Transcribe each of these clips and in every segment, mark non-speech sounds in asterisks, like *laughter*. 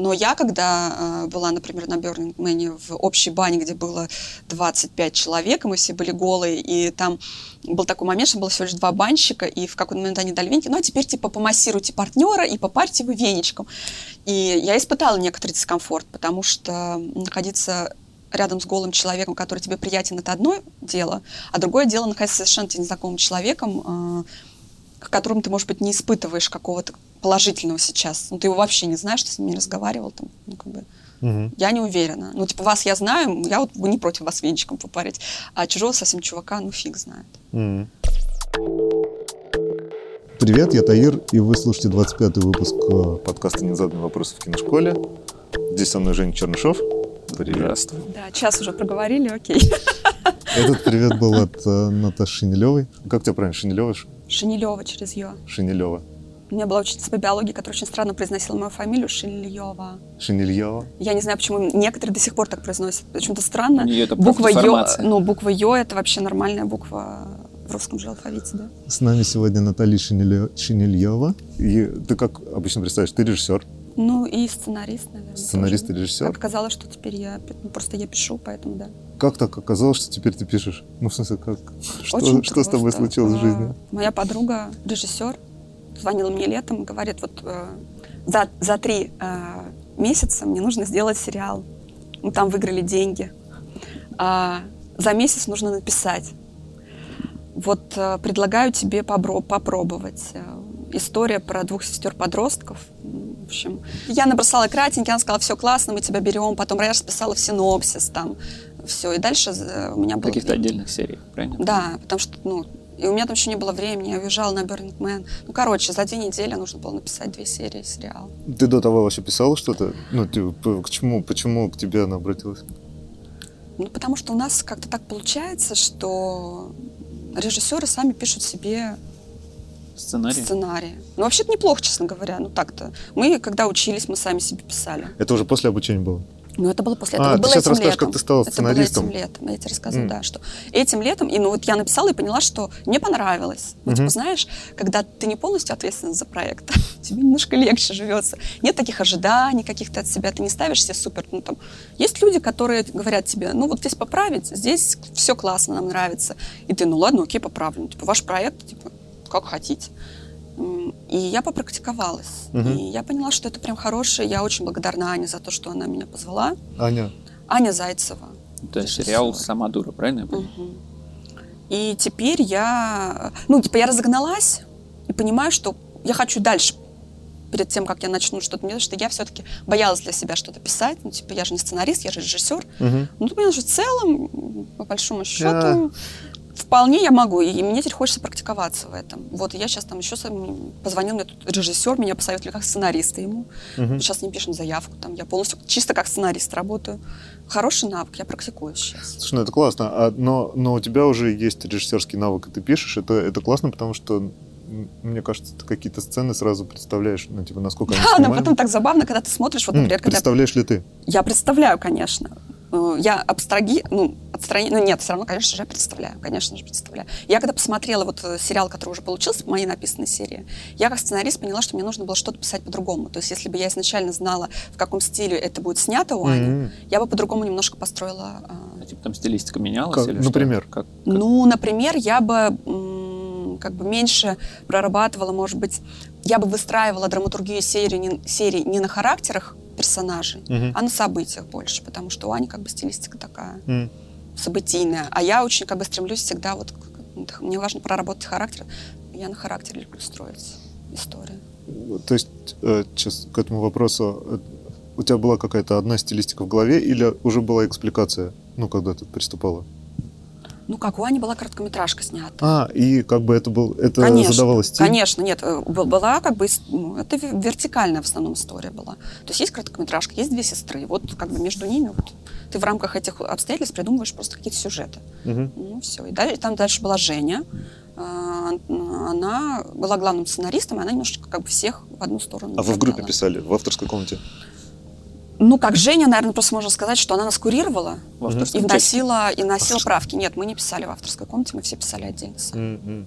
Но я, когда э, была, например, на Man в общей бане, где было 25 человек, и мы все были голые, и там был такой момент, что было всего лишь два банщика, и в какой-то момент они дали веники, ну а теперь типа помассируйте партнера и попарьте его веничком. И я испытала некоторый дискомфорт, потому что находиться рядом с голым человеком, который тебе приятен, это одно дело, а другое дело находиться совершенно незнакомым человеком, э, к которому ты, может быть, не испытываешь какого-то положительного сейчас. Ну, ты его вообще не знаешь, ты с ним не разговаривал, там, ну, как бы. Угу. Я не уверена. Ну, типа, вас я знаю, я вот не против вас венчиком попарить, а чужого совсем чувака, ну, фиг знает. Угу. Привет, я Таир, и вы слушаете 25-й выпуск э, подкаста «Незаданные вопросы в киношколе». Здесь со мной Женя Чернышов. Привет. Здравствуй. Да, час уже проговорили, окей. *laughs* Этот привет был от э, Наташи Шинелевой. Как тебя правильно, Шинелева? Шинелева через «ё». Шинелева. У меня была учительница по биологии, которая очень странно произносила мою фамилию Шинельева. Шинельева? Я не знаю, почему некоторые до сих пор так произносят. Почему-то странно. это буква Ё, ну, буква Ё это вообще нормальная буква в русском же алфавите, да? С нами сегодня Наталья Шинельева. И ты как обычно представляешь, ты режиссер? Ну и сценарист, наверное. Сценарист тоже. и режиссер? Так оказалось, что теперь я, ну, просто я пишу, поэтому да. Как так оказалось, что теперь ты пишешь? Ну, в смысле, как? Что, что с тобой случилось в жизни? Моя подруга, режиссер, звонила мне летом говорит, вот э, за, за три э, месяца мне нужно сделать сериал. Мы там выиграли деньги. А за месяц нужно написать. Вот э, предлагаю тебе побро- попробовать. Э, история про двух сестер-подростков. В общем, я набросала кратенький, она сказала, все классно, мы тебя берем. Потом я расписала в синопсис там. Все, и дальше э, у меня было... Каких-то отдельных серий, правильно? Да, потому что, ну, и у меня там еще не было времени, я уезжала на Burning Man. Ну, короче, за две недели нужно было написать две серии сериала. Ты до того вообще писала что-то? Ну, ты, к чему, почему к тебе она обратилась? Ну, потому что у нас как-то так получается, что режиссеры сами пишут себе Сценарий? Сценарий. Ну, вообще-то неплохо, честно говоря. Ну, так-то. Мы, когда учились, мы сами себе писали. Это уже после обучения было? Ну, это было после этого. А, было ты сейчас расскажешь, летом. как ты стала сценаристом. Это было этим летом, я тебе рассказываю, mm. да, что этим летом, и ну вот я написала и поняла, что мне понравилось. Ну, mm-hmm. типа, знаешь, когда ты не полностью ответственен за проект, *laughs* тебе немножко легче живется. Нет таких ожиданий каких-то от себя, ты не ставишь себе супер, ну там, есть люди, которые говорят тебе, ну вот здесь поправить, здесь все классно, нам нравится. И ты, ну ладно, окей, поправлю. Ну, типа, ваш проект, типа, как хотите. И я попрактиковалась. Угу. И я поняла, что это прям хорошее. Я очень благодарна Ане за то, что она меня позвала. Аня? Аня Зайцева. Это сериал «Сама дура», правильно я понимаю? Угу. И теперь я... Ну, типа, я разогналась и понимаю, что я хочу дальше перед тем, как я начну что-то делать, что я все-таки боялась для себя что-то писать. Ну, типа, я же не сценарист, я же режиссер. Угу. Ну, ты понимаешь, в целом, по большому счету, вполне я могу, и мне теперь хочется практиковаться в этом. Вот, я сейчас там еще позвонил мне тут режиссер, меня посоветовали как сценариста ему. Угу. Сейчас не пишем заявку, там я полностью чисто как сценарист работаю. Хороший навык, я практикую сейчас. Слушай, ну это классно, а, но, но у тебя уже есть режиссерский навык, и ты пишешь, это, это классно, потому что мне кажется, ты какие-то сцены сразу представляешь, ну, типа, насколько Да, но потом так забавно, когда ты смотришь, вот, например, когда... Представляешь ли ты? Я представляю, конечно. Э, я абстраги, ну, отстрани, ну нет, все равно, конечно же, я представляю, конечно же, представляю. Я когда посмотрела вот э, сериал, который уже получился, моей написанной серии, я как сценарист поняла, что мне нужно было что-то писать по-другому. То есть, если бы я изначально знала, в каком стиле это будет снято у Ани, mm-hmm. я бы по-другому немножко построила. А типа там стилистика менялась? Как, или например? Что? Как, как? Ну, например, я бы как бы меньше прорабатывала, может быть, я бы выстраивала драматургию серии не, серии не на характерах персонажей, угу. а на событиях больше, потому что у Ани как бы стилистика такая mm. событийная, а я очень как бы стремлюсь всегда вот, мне важно проработать характер, я на характере люблю строить историю. То есть, сейчас э, к этому вопросу, э, у тебя была какая-то одна стилистика в голове или уже была экспликация, ну, когда ты приступала? Ну как, у Ани была короткометражка снята. А, и как бы это был, это конечно, задавалось стиль? Конечно, нет, э, была как бы, ну, это вертикальная в основном история была. То есть есть короткометражка, есть две сестры, вот как бы между ними вот ты в рамках этих обстоятельств придумываешь просто какие-то сюжеты. Угу. Ну все, и дальше, там дальше была Женя, а, она была главным сценаристом, и она немножечко как бы всех в одну сторону. А вы в группе писали, в авторской комнате? Ну, как Женя, наверное, просто можно сказать, что она нас курировала и вносила, и носила правки. Нет, мы не писали в авторской комнате, мы все писали отдельно сами. Mm-hmm.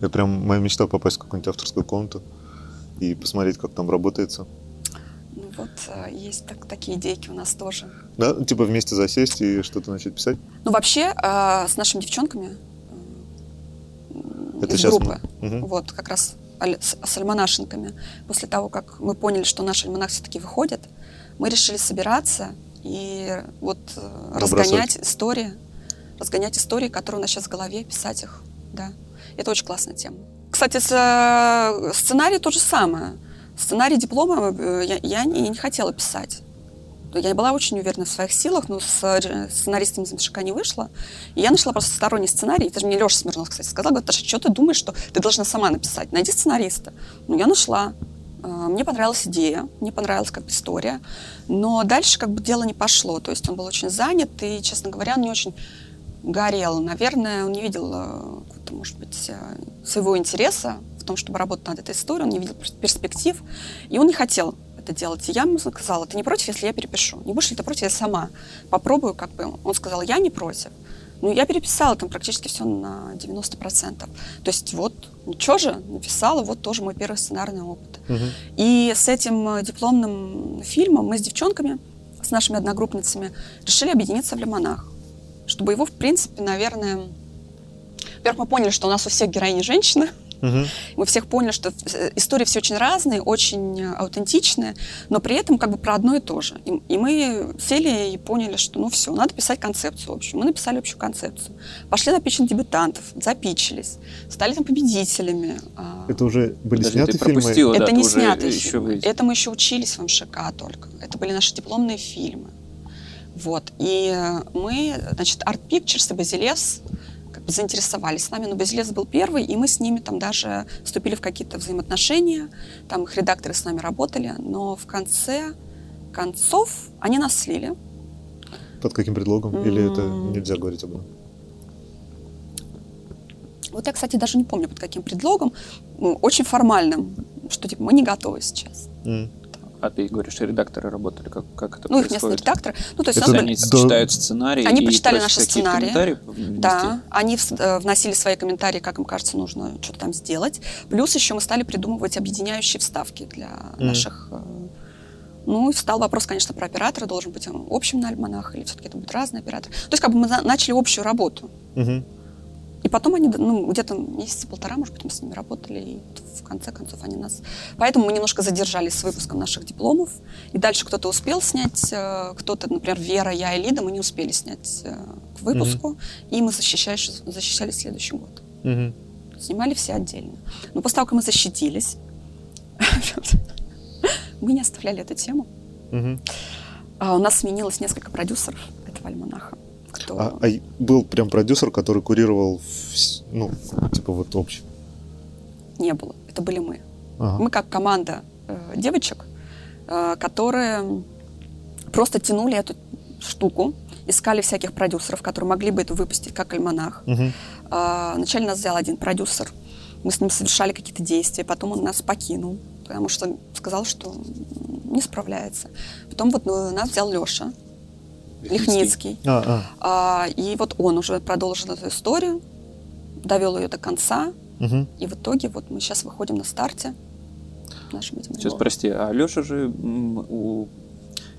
Я прям, моя мечта попасть в какую-нибудь авторскую комнату и посмотреть, как там работается. Ну вот, э, есть так, такие идейки у нас тоже. Да, типа вместе засесть и что-то начать писать? Ну, вообще, э, с нашими девчонками э, Это из сейчас группы, мы- Мгм. вот как раз с, с альманашенками, после того, как мы поняли, что наш альманах все-таки выходит, мы решили собираться и вот э, разгонять истории, разгонять истории, которые у нас сейчас в голове, писать их, да. Это очень классная тема. Кстати, э, сценарий то же самое. Сценарий диплома э, я, я не, не хотела писать. Я была очень уверена в своих силах, но с сценаристом из Мшика не вышло. И я нашла просто сторонний сценарий. Это же мне Леша Смирнов, кстати, сказал. Говорит, Таша, что ты думаешь, что ты должна сама написать? Найди сценариста. Ну, я нашла. Э, Мне понравилась идея, мне понравилась как бы история. Но дальше как бы дело не пошло. То есть он был очень занят и, честно говоря, он не очень горел. Наверное, он не видел, э, может быть, э, своего интереса в том, чтобы работать над этой историей. Он не видел перс- перспектив. И он не хотел это делать. И я ему сказала, ты не против, если я перепишу? Не будешь ли ты против, я сама попробую, как бы. Он сказал, я не против. Ну, я переписала там практически все на 90%. То есть вот, ничего же, написала, вот тоже мой первый сценарный опыт. Мгм. И с этим э, дипломным фильмом мы с девчонками, с нашими одногруппницами, решили объединиться в «Лимонах». Чтобы его, в принципе, наверное... Во-первых, мы поняли, что у нас у всех героини женщины. Мгм. Мы всех поняли, что э, истории все очень разные, очень аутентичные, но при этом как бы про одно и то же. И, и мы сели и поняли, что ну все, надо писать концепцию общую. Мы написали общую концепцию. Пошли на пичинг дебютантов, запичились, стали там победителями. а, Это уже были Подожди, сняты ты фильмы? да, это не снятые еще фильмы. вы- Это мы еще учились в МШК только. Это были наши дипломные фильмы. Вот. И э, мы, значит, Art Pictures и Базилевс заинтересовались с нами, но Базилевс был первый, и мы с ними там даже вступили в какие-то взаимоотношения, там их редакторы с нами работали, но в конце концов они нас слили. Под каким предлогом? Или это нельзя говорить об этом? Вот я, кстати, даже не помню, под каким предлогом, очень формальным, что типа мы не готовы сейчас. М. А ты говоришь, редакторы работали, как, как это Ну, их местные происходит? редакторы. Ну, то есть Это Они до- читают сценарий Они почитали наши сценарии. Да, они э, вносили свои комментарии, как им кажется, нужно что-то там сделать. Плюс еще мы стали придумывать объединяющие вставки для Мгм. наших... э, Ну, и встал вопрос, конечно, про оператора. Должен быть он общим на альманах или все-таки это будет разный оператор. То есть как бы мы на- начали общую работу. Мгм. И потом они, ну, где-то месяца полтора, может быть, мы с ними работали, и в конце концов они нас... Поэтому мы немножко задержались с выпуском наших дипломов, и дальше кто-то успел снять, э, кто-то, например, Вера, я и Лида, мы не успели снять э, к выпуску, и мы защищались, защищали следующий год. Мгм. Снимали все отдельно. Но после того, как мы защитились, *laughs* мы не оставляли эту тему. А у нас сменилось несколько продюсеров этого альманаха. Кто... А, а был прям продюсер, который курировал, ну, типа вот общий. Не было. Это были мы. Ага. Мы как команда э, девочек, э, которые просто тянули эту штуку, искали всяких продюсеров, которые могли бы это выпустить как альманах. Мгм. А, Вначале нас взял один продюсер, мы с ним совершали какие-то действия, потом он нас покинул, потому что сказал, что не справляется. Потом вот э, нас взял Леша Лихницкий. А, а. А, И вот он уже продолжил эту историю, довел ее до конца, Мгм. и в итоге вот мы сейчас выходим на старте нашим этим Сейчас, прости, а Леша же у...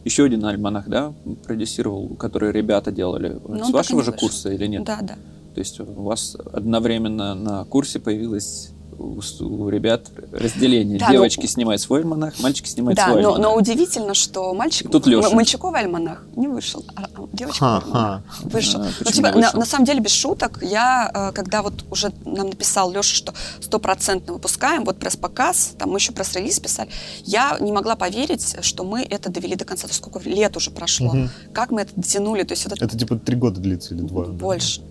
еще один альманах, да, продюсировал, который ребята делали. Ну, он С вашего же вышел. курса или нет? Да, да. То есть у вас одновременно на курсе появилось у, у ребят разделение. Да, ну- Девочки снимают свой альманах, мальчики снимают Да, свой но, альманах. но удивительно, что мальчик, Тут Лёша. м- мальчиковый альманах не вышел, а а девочковый альманах Ха-ха. вышел. А, Ну, почему типа, не на, вышел? на самом деле, без шуток, я, э, когда вот уже нам написал Леша, что стопроцентно выпускаем, вот пресс-показ, там мы еще пресс-релиз писали, я не могла поверить, что мы это довели до конца. То есть сколько лет уже прошло, Мгм. как мы это дотянули, то есть вот это Это типа три года длится или два? да? больше.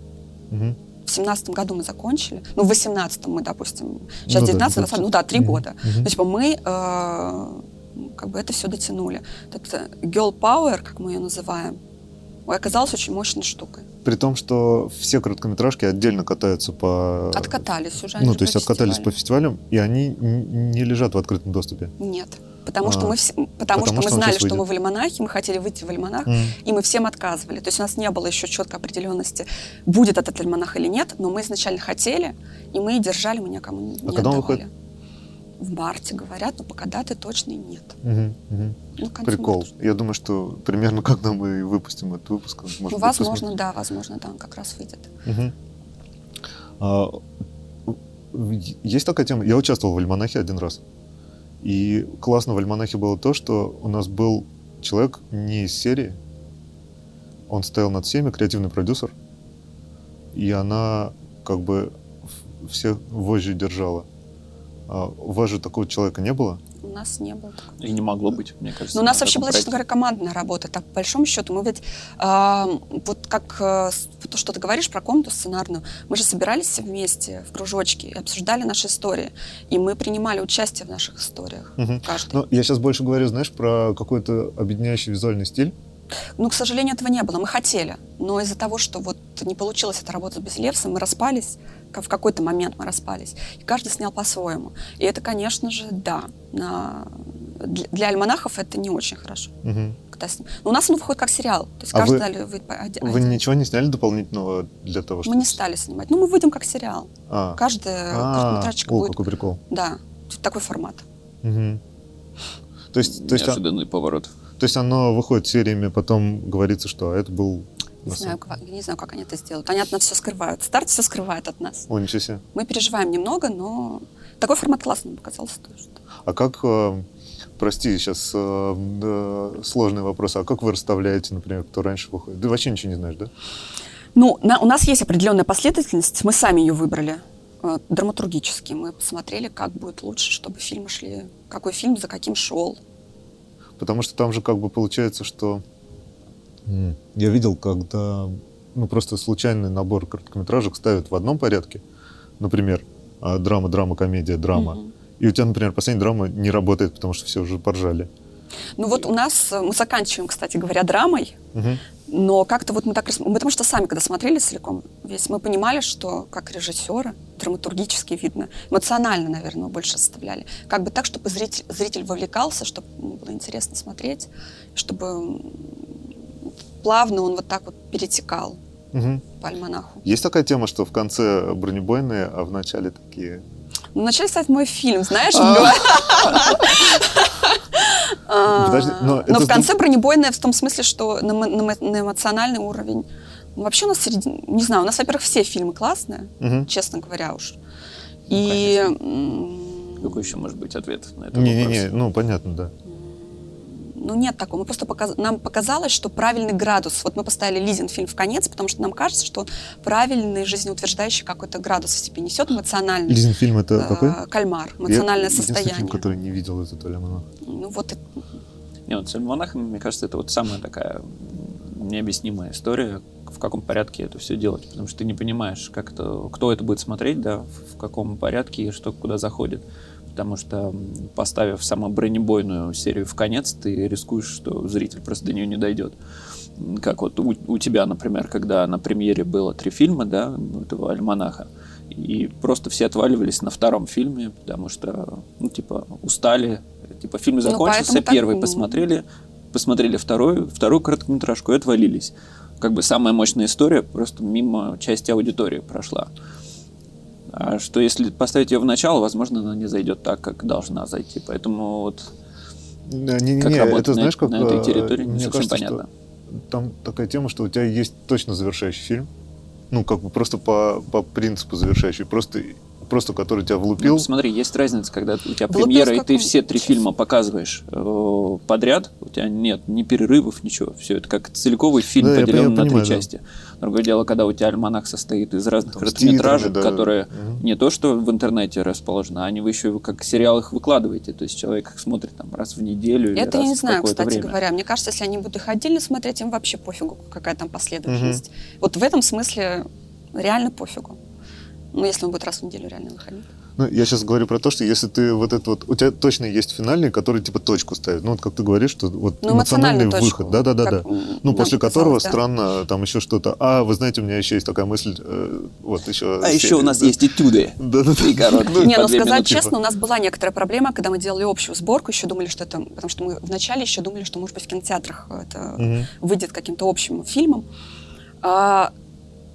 В семнадцатом году мы закончили. Ну, в восемнадцатом мы, допустим, сейчас Ну да, 19 20. ну да, три года. Мгм. То, типа, мы э, ну, как бы это все дотянули. Это girl power, как мы ее называем, оказалась очень мощной штукой. При том, что все короткометражки отдельно катаются по... Откатались уже. Ну, то есть откатались по фестивалям. и они не лежат в открытом доступе. Нет. Потому А. что мы все, потому, Потому что мы что он знали, что мы в альманахе, мы хотели выйти в альманах, М. и мы всем отказывали. То есть у нас не было еще четкой определенности, будет этот альманах или нет, но мы изначально хотели, и мы держали, мы никому не А когда он отдавали. в марте, говорят, но пока даты точной нет. Мгм, мгм. Ну, Прикол. марта. Я думаю, что примерно *laughs* когда мы выпустим этот выпуск, может Ну, быть, возможно, посмотрим. да, возможно, да, он как раз выйдет. Мгм. А, есть такая тема. Я участвовал в альманахе один раз. И классно в альманахе было то, что у нас был человек не из серии. Он стоял над всеми, креативный продюсер. И она как бы всех вожжи держала. А у вас же такого человека не было? У нас не было такого. И не могло быть, мне кажется. Но Ну, у нас на вообще была, честно говоря, командная работа. Так, по большому счету, мы ведь, а, вот как э, то, что ты говоришь про комнату сценарную, мы же собирались все вместе в кружочке и обсуждали наши истории. И мы принимали участие в наших историях. Мгм. Каждый. Ну, я сейчас больше говорю, знаешь, про какой-то объединяющий визуальный стиль. Ну, к сожалению, этого не было. Мы хотели. Но из-за того, что вот не получилось эта работа без Левса, мы распались. В какой-то момент мы распались. И каждый снял по-своему. И это, конечно же, да. На... Для, для альманахов это не очень хорошо. Мгм. Когда с- Но у нас он выходит как сериал. То есть А каждый вы- Вы один. ничего не сняли дополнительного для того, Мы чтобы... не стали снимать. Ну, мы выйдем как сериал. А, Каждый а, короткометражечка о, будет. какой прикол. Да, такой формат. Мгм. То есть, то, есть, а- Неожиданный поворот. то есть оно выходит сериями, потом говорится, что это был... Не на знаю, как, не знаю, как они это сделают. Они от нас все скрывают. Старт все скрывает от нас. О, ничего себе. Мы переживаем немного, но такой формат классный показался тоже. А как, э, прости, сейчас э, да, сложный вопрос, а как вы расставляете, например, кто раньше выходит? Ты вообще ничего не знаешь, да? Ну, на- у нас есть определенная последовательность, мы сами ее выбрали э, драматургически. Мы посмотрели, как будет лучше, чтобы фильмы шли, какой фильм за каким шел. Потому что там же как бы получается, что... Я видел, когда ну, просто случайный набор короткометражек ставят в одном порядке. Например, а, драма, драма, комедия, драма. Мгм. И у тебя, например, последняя драма не работает, потому что все уже поржали. Ну вот у нас, э, мы заканчиваем, кстати говоря, драмой, Мгм. но как-то вот мы так... рас- Потому что сами, когда смотрели целиком весь, мы понимали, что как режиссеры, драматургически видно, эмоционально, наверное, мы больше составляли. Как бы так, чтобы зритель, зритель вовлекался, чтобы было интересно смотреть, чтобы плавно он вот так вот перетекал Мгм. по альманаху. Есть такая тема, что в конце бронебойные, а в начале такие... Ну, начали ставить мой фильм, знаешь? А. *laughs* А, Подожди, но Но это в конце бронебойная в том смысле, что на на на эмоциональный уровень. Ну, Вообще у нас середин- не знаю, у нас, во-первых, все фильмы классные, Мгм. честно говоря уж. Ну, И конечно. м, Какой еще может быть ответ на этот Не-не-не, вопрос? ну понятно, да. Ну нет такого. Мы просто показ- нам показалось, что правильный градус. Вот мы поставили Лизин фильм в конец, потому что нам кажется, что он правильный жизнеутверждающий какой-то градус в себе несет эмоциональный. Лизин фильм это э, какой? Кальмар, эмоциональное Я состояние. фильм, который не видел этот альманах. Ну вот это- Не, вот с альманахами, мне кажется, это вот самая такая необъяснимая история, в каком порядке это все делать, потому что ты не понимаешь, как это, кто это будет смотреть, да, в, в каком порядке и что куда заходит. Потому что, поставив самую бронебойную серию в конец, ты рискуешь, что зритель просто до нее не дойдет. Как вот у, у тебя, например, когда на премьере было три фильма, да, этого альманаха, и просто все отваливались на втором фильме, потому что, ну, типа, устали. Типа, фильм Ну, закончился, так, первый ну. посмотрели, посмотрели вторую, вторую короткометражку и отвалились. Как бы самая мощная история просто мимо части аудитории прошла. А что если поставить ее в начало, возможно, она не зайдет так, как должна зайти. Поэтому вот Не-не-не, как работать это на, знаешь, как... на этой э, территории, не совсем кажется, понятно. там такая тема, что у тебя есть точно завершающий фильм. Ну, как бы просто по, по принципу завершающий. Просто, просто который тебя влупил. Ну, смотри, есть разница, когда у тебя Влупил премьера, и ты все три фильма показываешь э, подряд, у тебя нет ни перерывов, ничего. Все это как целиковый фильм, Да, поделен на понимаю, три да. части. Другое дело, когда у тебя альманах состоит из разных Там короткометражек, титрами, да. которые Мгм. не то, что в интернете расположены, а они вы еще как сериал их выкладываете. То есть человек их смотрит там раз в неделю или Это раз я не знаю, кстати время. говоря. Мне кажется, если они будут их отдельно смотреть, им вообще пофигу, какая там последовательность. Вот в этом смысле реально пофигу. Ну, если он будет раз в неделю реально выходить. Ну, я сейчас говорю про то, что если ты вот это вот... У тебя точно есть финальный, который типа точку ставит. Ну, вот как ты говоришь, что вот Ну, эмоциональный выход. Да-да-да. как, да. м, Ну, после которого да. странно там еще что-то. А, вы знаете, у меня еще есть такая мысль. э, вот еще... А еще серия, у нас да. есть этюды. Да-да-да. Короткие, Не, ну сказать честно, у нас была некоторая проблема, когда мы делали общую сборку, еще думали, что это... Потому что мы вначале еще думали, что, может быть, в кинотеатрах это выйдет каким-то общим фильмом. А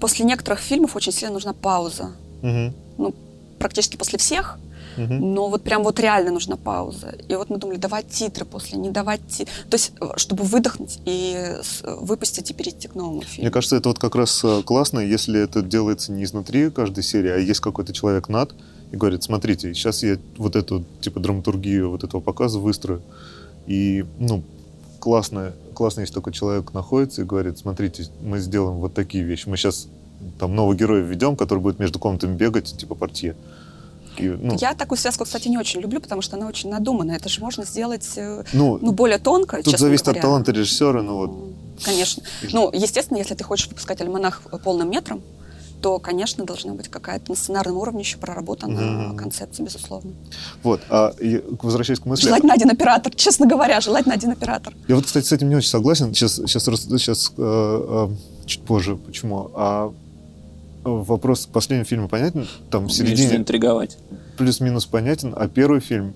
после некоторых фильмов очень сильно нужна пауза. Мгм. Ну, практически после всех. Мгм. но вот прям вот реально нужна пауза. И вот мы думали, давать титры после, не давать ти- То есть, э, чтобы выдохнуть и выпустить и перейти к новому фильму. Мне кажется, это вот как раз э, классно, если это делается не изнутри каждой серии, а есть какой-то человек над и говорит, смотрите, сейчас я вот эту, типа, драматургию вот этого показа выстрою. И, ну, классно, классно, если такой человек находится и говорит, смотрите, мы сделаем вот такие вещи. Мы сейчас там нового героя введем, который будет между комнатами бегать, типа портье. И, ну, Я такую связку, кстати, не очень люблю, потому что она очень надуманная. Это же можно сделать э, ну, ну, более тонко, тут зависит говоря. от таланта режиссера, ну вот. Конечно. Ну, естественно, если ты хочешь выпускать альманах полным метром, то, конечно, должна быть какая-то на сценарном уровне еще проработана Мгм. концепция, безусловно. Вот, а и возвращаясь к мысли, Желательно один оператор, честно говоря, желательно один оператор. Я вот, кстати, с этим не очень согласен. Сейчас, сейчас, сейчас э, э, чуть позже. Почему? А вопрос последнего фильма понятен? Там в середине заинтриговать. плюс-минус понятен, а первый фильм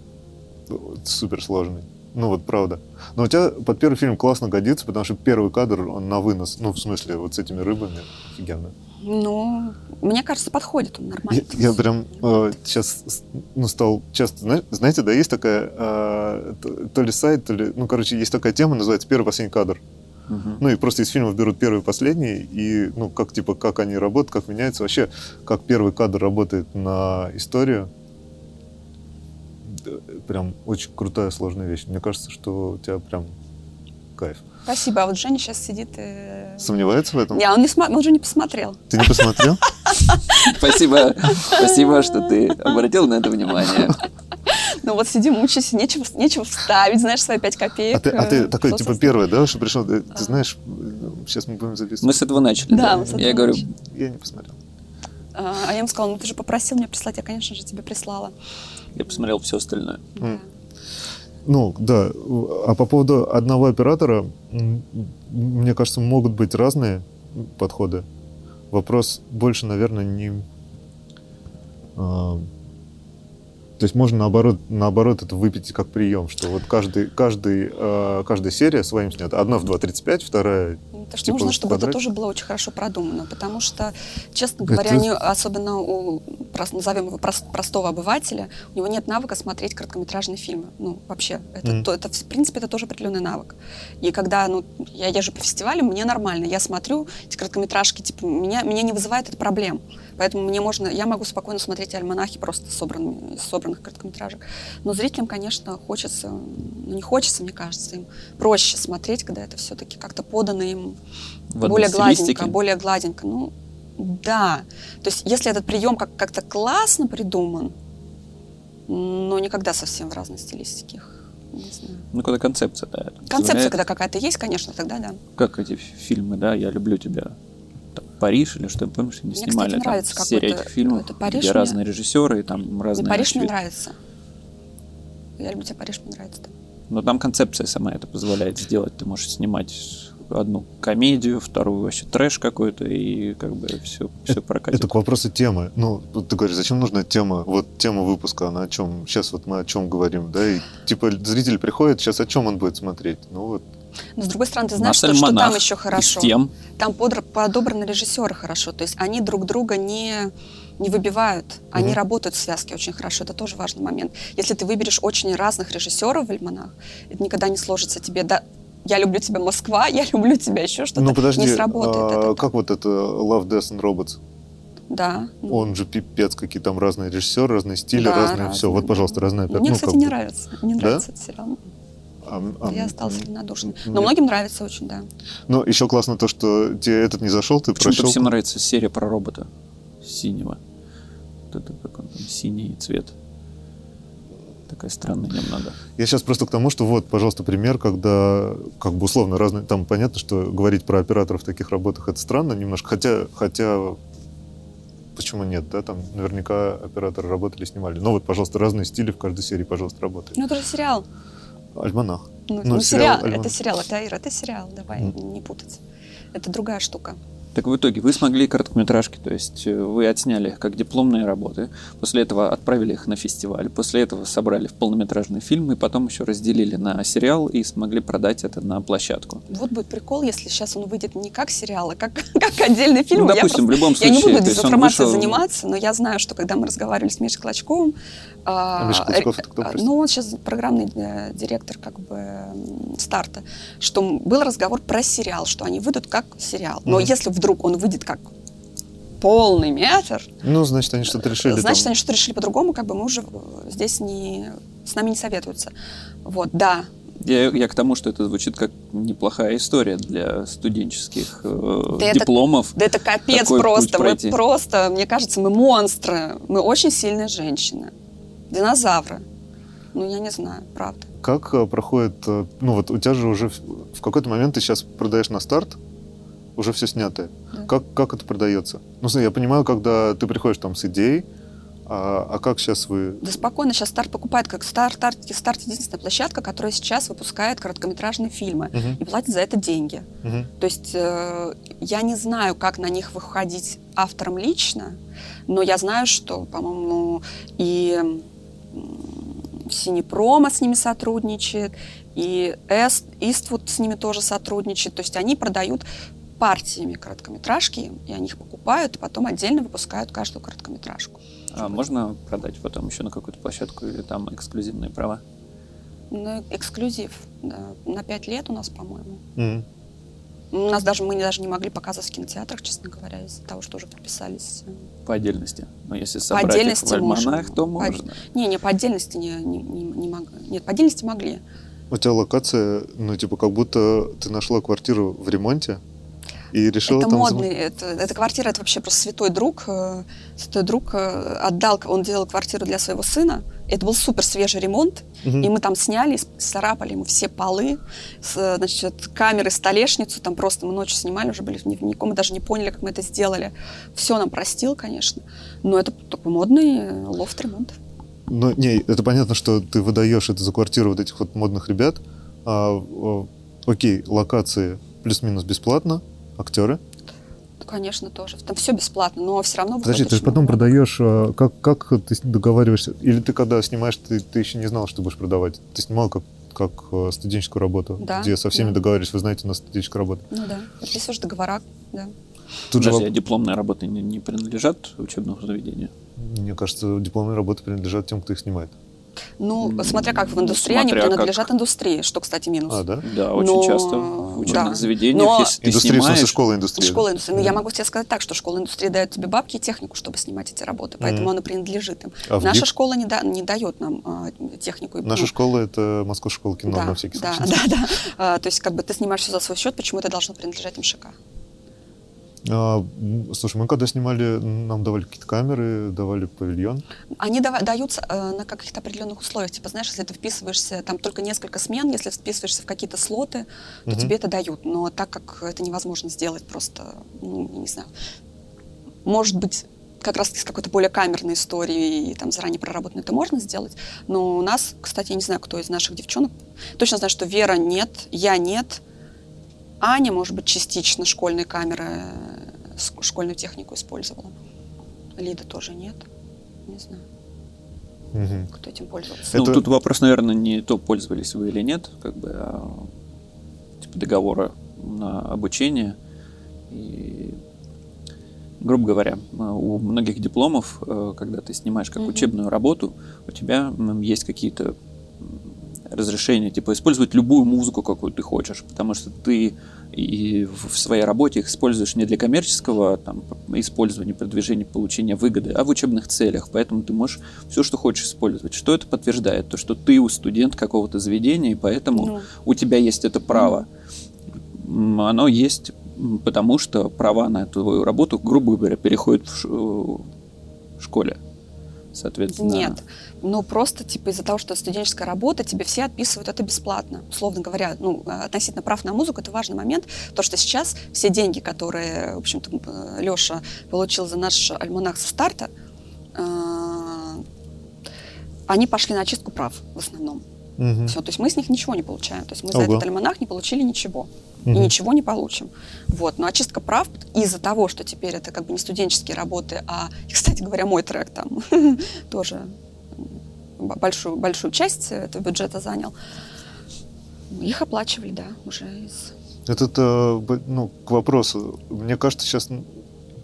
супер сложный. Ну вот правда. Но у тебя под первый фильм классно годится, потому что первый кадр, он на вынос. Ну, в смысле, вот с этими рыбами офигенно. Ну, мне кажется, подходит он Я, нормально. я прям сейчас ну, стал часто, зна- знаете, да, есть такая, э, то, то ли сайт, то ли, ну, короче, есть такая тема, называется «Первый последний кадр». Мгм. Ну и просто из фильмов берут первый и последний, и ну как типа как они работают, как меняются вообще, как первый кадр работает на историю. Прям очень крутая сложная вещь. Мне кажется, что у тебя прям кайф. Спасибо. А вот Женя сейчас сидит и... Сомневается в этом? Не, он, не сма- он же не посмотрел. Ты не посмотрел? *laughs* Спасибо, спасибо, что ты обратил на это внимание. *laughs* Ну вот сидим, мучайся, нечего, нечего вставить, знаешь, свои пять копеек. А ты, а ты такой типа первый, да, что пришел? Ты, ты знаешь, сейчас мы будем записывать. Мы с этого начали. Да, мы с этого Я говорю, начали. Я не посмотрел. А а я ему сказала, ну ты же попросил меня прислать, я, конечно же, тебе прислала. я посмотрел все остальное. М. Ну, да. А по поводу одного оператора, мне кажется, могут быть разные подходы. Вопрос больше, наверное, не... то есть можно наоборот, наоборот это выпить как прием, что вот каждый, каждый, а, каждая серия своим снята. Одна в 2.35, вторая... Ну, Потому что Типа нужно, чтобы это квадрате? тоже было очень хорошо продумано, потому что, честно Это- говоря, не- особенно у, назовем его прос- простого обывателя, у него нет навыка смотреть короткометражные фильмы. Ну, вообще, это, Мгм. то- это, в принципе, это тоже определенный навык. И когда, ну, я езжу по фестивалям, мне нормально, я смотрю эти короткометражки, типа, меня, меня не вызывает это проблем. Поэтому мне можно, я могу спокойно смотреть альманахи просто собранными, из собранных короткометражек. Но зрителям, конечно, хочется, ну, не хочется, мне кажется, им проще смотреть, когда это все-таки как-то подано им В более гладенько, более гладенько. Ну, да. То есть, если этот прием как- как-то классно придуман, но никогда совсем в разной стилистике. их. Ну, когда концепция, да. Концепция, позволяет. когда какая-то есть, конечно, тогда да. Как эти фи- фильмы, да, «Я люблю тебя», Париж или что, помнишь, они Мне, снимали кстати, там нравится серия какой-то- этих фильмов, это Париж где мне- разные режиссеры, и там Мне разные Париж мне нравится. Я люблю тебя, Париж мне нравится. да. Но там концепция сама это позволяет сделать. Ты можешь снимать одну комедию, вторую вообще трэш какой-то, и как бы все, все прокатит. Это к вопросу темы. Ну, вот ты говоришь, зачем нужна тема? Вот тема выпуска, она о чем? Сейчас вот мы о чем говорим, да? И типа зритель приходит, сейчас о чем он будет смотреть? Ну вот. Но с другой стороны, ты знаешь, что, что там еще хорошо. Тем, Там подр- подобраны режиссеры хорошо. То есть они друг друга не, не выбивают. Они Мгм. работают в связке очень хорошо. Это тоже важный момент. Если ты выберешь очень разных режиссеров в альманах, это никогда не сложится тебе. Да, я люблю тебя, Москва, я люблю тебя, еще что-то. ну подожди, не сработает. а, это. как вот это Love, Death and Robots? Да. ну. Он же пипец, какие там разные режиссеры, разные стили, Да, разные все. разные, Вот, пожалуйста, разные опять. Мне, ну, кстати, не бы. нравится. Не Да? нравится этот сериал. А, я равнодушной. м, Но мне- многим нравится очень, да. Ну, еще классно то, что тебе этот не зашел, ты почему-то прочел. всем нравится серия про робота синего. Вот это как он там, синий цвет. Такая странная немного. Я сейчас просто к тому, что вот, пожалуйста, пример, когда как бы условно разные... Там понятно, что говорить про операторов в таких работах это странно немножко, хотя, хотя почему нет, да, там наверняка операторы работали, снимали. Но вот, пожалуйста, разные стили в каждой серии, пожалуйста, работают. Ну, это же сериал. Альманах. Ну, Ну, ну, сериал сериал, «Альманах». это сериал, это Ира, это сериал, давай Мгм. не путать. Это другая штука. Так в итоге вы смогли короткометражки, то есть э, вы отсняли их как дипломные работы, после этого отправили их на фестиваль, после этого собрали в полнометражный фильм и потом еще разделили на сериал и смогли продать это на площадку. Вот будет прикол, если сейчас он выйдет не как сериал, а как, *laughs* как отдельный фильм. Ну, допустим, я в любом случае. Я не буду дезинформацией вышел- заниматься, но я знаю, что когда мы разговаривали с Мишей Клочковым... А Миша Клочков это кто, прости? Ну, он сейчас программный э, директор как бы старта. Что был разговор про сериал, что они выйдут как сериал. Но Мгм. если вдруг он выйдет как полный метр, Ну, значит, они что-то решили значит, там. они что-то решили по-другому, как бы мы уже э, здесь не... С нами не советуются. Вот, да, Я, я к тому, что это звучит как неплохая история для студенческих э, Да это- дипломов. Да это капец Такой просто. Мы просто, мне кажется, мы монстры. Мы очень сильные женщины. Динозавры. Ну, я не знаю, правда. Как э, проходит, э, ну вот у тебя же уже в какой-то момент ты сейчас продаешь на старт, уже все снятое. Да. Как, как это продается? Ну, я понимаю, когда ты приходишь там с идеей, а, а как сейчас вы... Да спокойно, сейчас старт покупает, как старт, старт, старт единственная площадка, которая сейчас выпускает короткометражные фильмы Мгм, и платит за это деньги. мгм. То есть э, я не знаю, как на них выходить авторам лично, но я знаю, что, по-моему, и Синепрома с ними сотрудничает, и Эст, Иствуд с ними тоже сотрудничает. То есть они продают партиями короткометражки, и они их покупают, и потом отдельно выпускают каждую короткометражку. А можно продать потом еще на какую-то площадку или там эксклюзивные права? Ну, эксклюзив. да, на пять лет у нас, по-моему. Мгм. У нас даже, мы даже не могли показывать в кинотеатрах, честно говоря, из-за того, что уже подписались. По отдельности. Но если собрать их отдельности в альманах, можем. то По- можно. Не, не, по отдельности не, не, не, не мог- Нет, по отдельности могли. У тебя локация, ну, типа, как будто ты нашла квартиру в ремонте и решила это там... модный, это, эта квартира, это вообще просто святой друг. э, Святой друг э, отдал, он делал квартиру для своего сына. Это был супер свежий ремонт. Мгм. И мы там сняли, царапали ему все полы, с, значит, камеры, столешницу, там просто мы ночью снимали, уже были в мы даже не поняли, как мы это сделали. Все нам простил, конечно, но это такой модный э, лофт-ремонт. Ну, не, это понятно, что ты выдаешь это за квартиру вот этих вот модных ребят. А, окей, локации плюс-минус бесплатно, актеры. Ну, конечно, тоже. Там все бесплатно, но все равно Подожди, ты же потом много. продаешь, а, как, как ты договариваешься? Или ты когда снимаешь, ты, ты еще не знал, что будешь продавать? Ты снимал как, как э, студенческую работу, Да, где со всеми да. договаривались, вы знаете, у нас студенческая работа. Ну да, подписываешь договора, да. Тут же, Подожди, а воп- дипломные работы не, не принадлежат учебному заведению? мне кажется, дипломные работы принадлежат тем, кто их снимает. Ну, смотря как в индустрии, они смотря принадлежат как. индустрии, что, кстати, минус. А, да? Да, очень Но- часто в учебных да. заведениях, Но- если ты Индустрия, в смысле, снимаешь... школа индустрии. Школа да? индустрии. Ну, я могу тебе сказать так, что школа индустрии дает тебе бабки и технику, чтобы снимать эти работы, поэтому Мгм. она принадлежит им. А Наша ГИК? школа не, да- не дает нам а, технику. и- Наша ну, школа — это Московская школа кино, да, на всякий да, случай. *laughs* да, да. А, то есть, как бы ты снимаешь все за свой счет, почему это должно принадлежать МШК? А, слушай, мы когда снимали, нам давали какие-то камеры, давали павильон. Они дава- даются э, на каких-то определенных условиях. Типа, знаешь, если ты вписываешься, там только несколько смен, если вписываешься в какие-то слоты, то Мгм. тебе это дают. Но так как это невозможно сделать просто, ну, не знаю, может быть, как раз с какой-то более камерной историей и там заранее проработанной это можно сделать. Но у нас, кстати, я не знаю, кто из наших девчонок, точно знаю, что Вера нет, я нет, Аня, может быть, частично школьные камеры, э, школьную технику использовала. Лида тоже нет. Не знаю, Мгм. кто этим пользовался. Ну, Это- тут вопрос, наверное, не то, пользовались вы или нет, как бы, а, типа договора на обучение. И, грубо говоря, а, у многих дипломов, э, когда ты снимаешь как Мгм. учебную работу, у тебя есть какие-то м, разрешения, типа использовать любую музыку, какую ты хочешь, потому что ты и в своей работе их используешь не для коммерческого там, использования, продвижения, получения выгоды, а в учебных целях. Поэтому ты можешь все, что хочешь использовать. Что это подтверждает? То, что ты у студент какого-то заведения, и поэтому Ну. у тебя есть это право. М, Оно есть, потому что права на твою работу, грубо говоря, переходят в ш- в школе. Соответственно, Нет. Ну, просто, типа, из-за того, что это студенческая работа, тебе все отписывают это бесплатно. Условно говоря, ну, э, относительно прав на музыку, это важный момент. То, что сейчас все деньги, которые, в общем-то, Леша получил за наш альманах со старта, э, они пошли на очистку прав в основном. Мгм. Все, то есть мы с них ничего не получаем. То есть мы за Ого. этот альманах не получили ничего. И ничего не получим. Вот. Но очистка прав из-за того, что теперь это как бы не студенческие работы, а, *laughs* кстати говоря, мой трек там *laughs* тоже большую, большую часть этого бюджета занял. Их оплачивали, да, уже из... Это, э, ну, к вопросу. Мне кажется, сейчас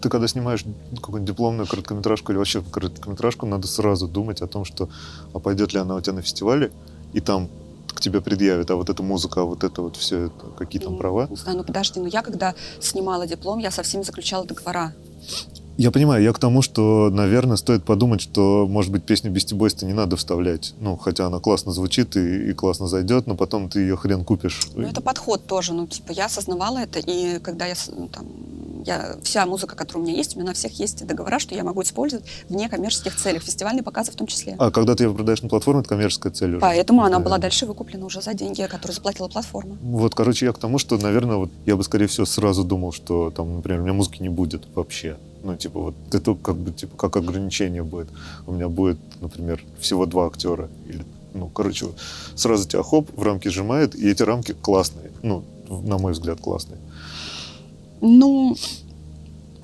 ты когда снимаешь какую-нибудь дипломную короткометражку или вообще короткометражку, надо сразу думать о том, что а пойдет ли она у тебя на фестивале, и там к тебе предъявят, а вот эта музыка, а вот это вот все это, какие там права. Не знаю, ну подожди, ну я когда снимала диплом, я со всеми заключала договора. Я понимаю, я к тому, что, наверное, стоит подумать, что, может быть, песню Beastie Boys не надо вставлять. Ну, хотя она классно звучит и, и классно зайдет, но потом ты ее хрен купишь. Ну, это подход тоже. Ну, типа, я осознавала это, и когда я ну, там, я, вся музыка, которая у меня есть, у меня на всех есть договора, что я могу использовать в некоммерческих целях, фестивальные показы в том числе. А когда ты ее продаешь на платформе, это коммерческая цель уже. Поэтому она была дальше выкуплена уже за деньги, которые заплатила платформа. Вот, короче, я к тому, что, наверное, вот я бы, скорее всего, сразу думал, что там, например, у меня музыки не будет вообще. Ну, типа, вот это как бы, типа, как ограничение будет. У меня будет, например, всего два актера. Или, ну, короче, сразу тебя хоп, в рамки сжимает, и эти рамки классные. Ну, на мой взгляд, классные. Ну,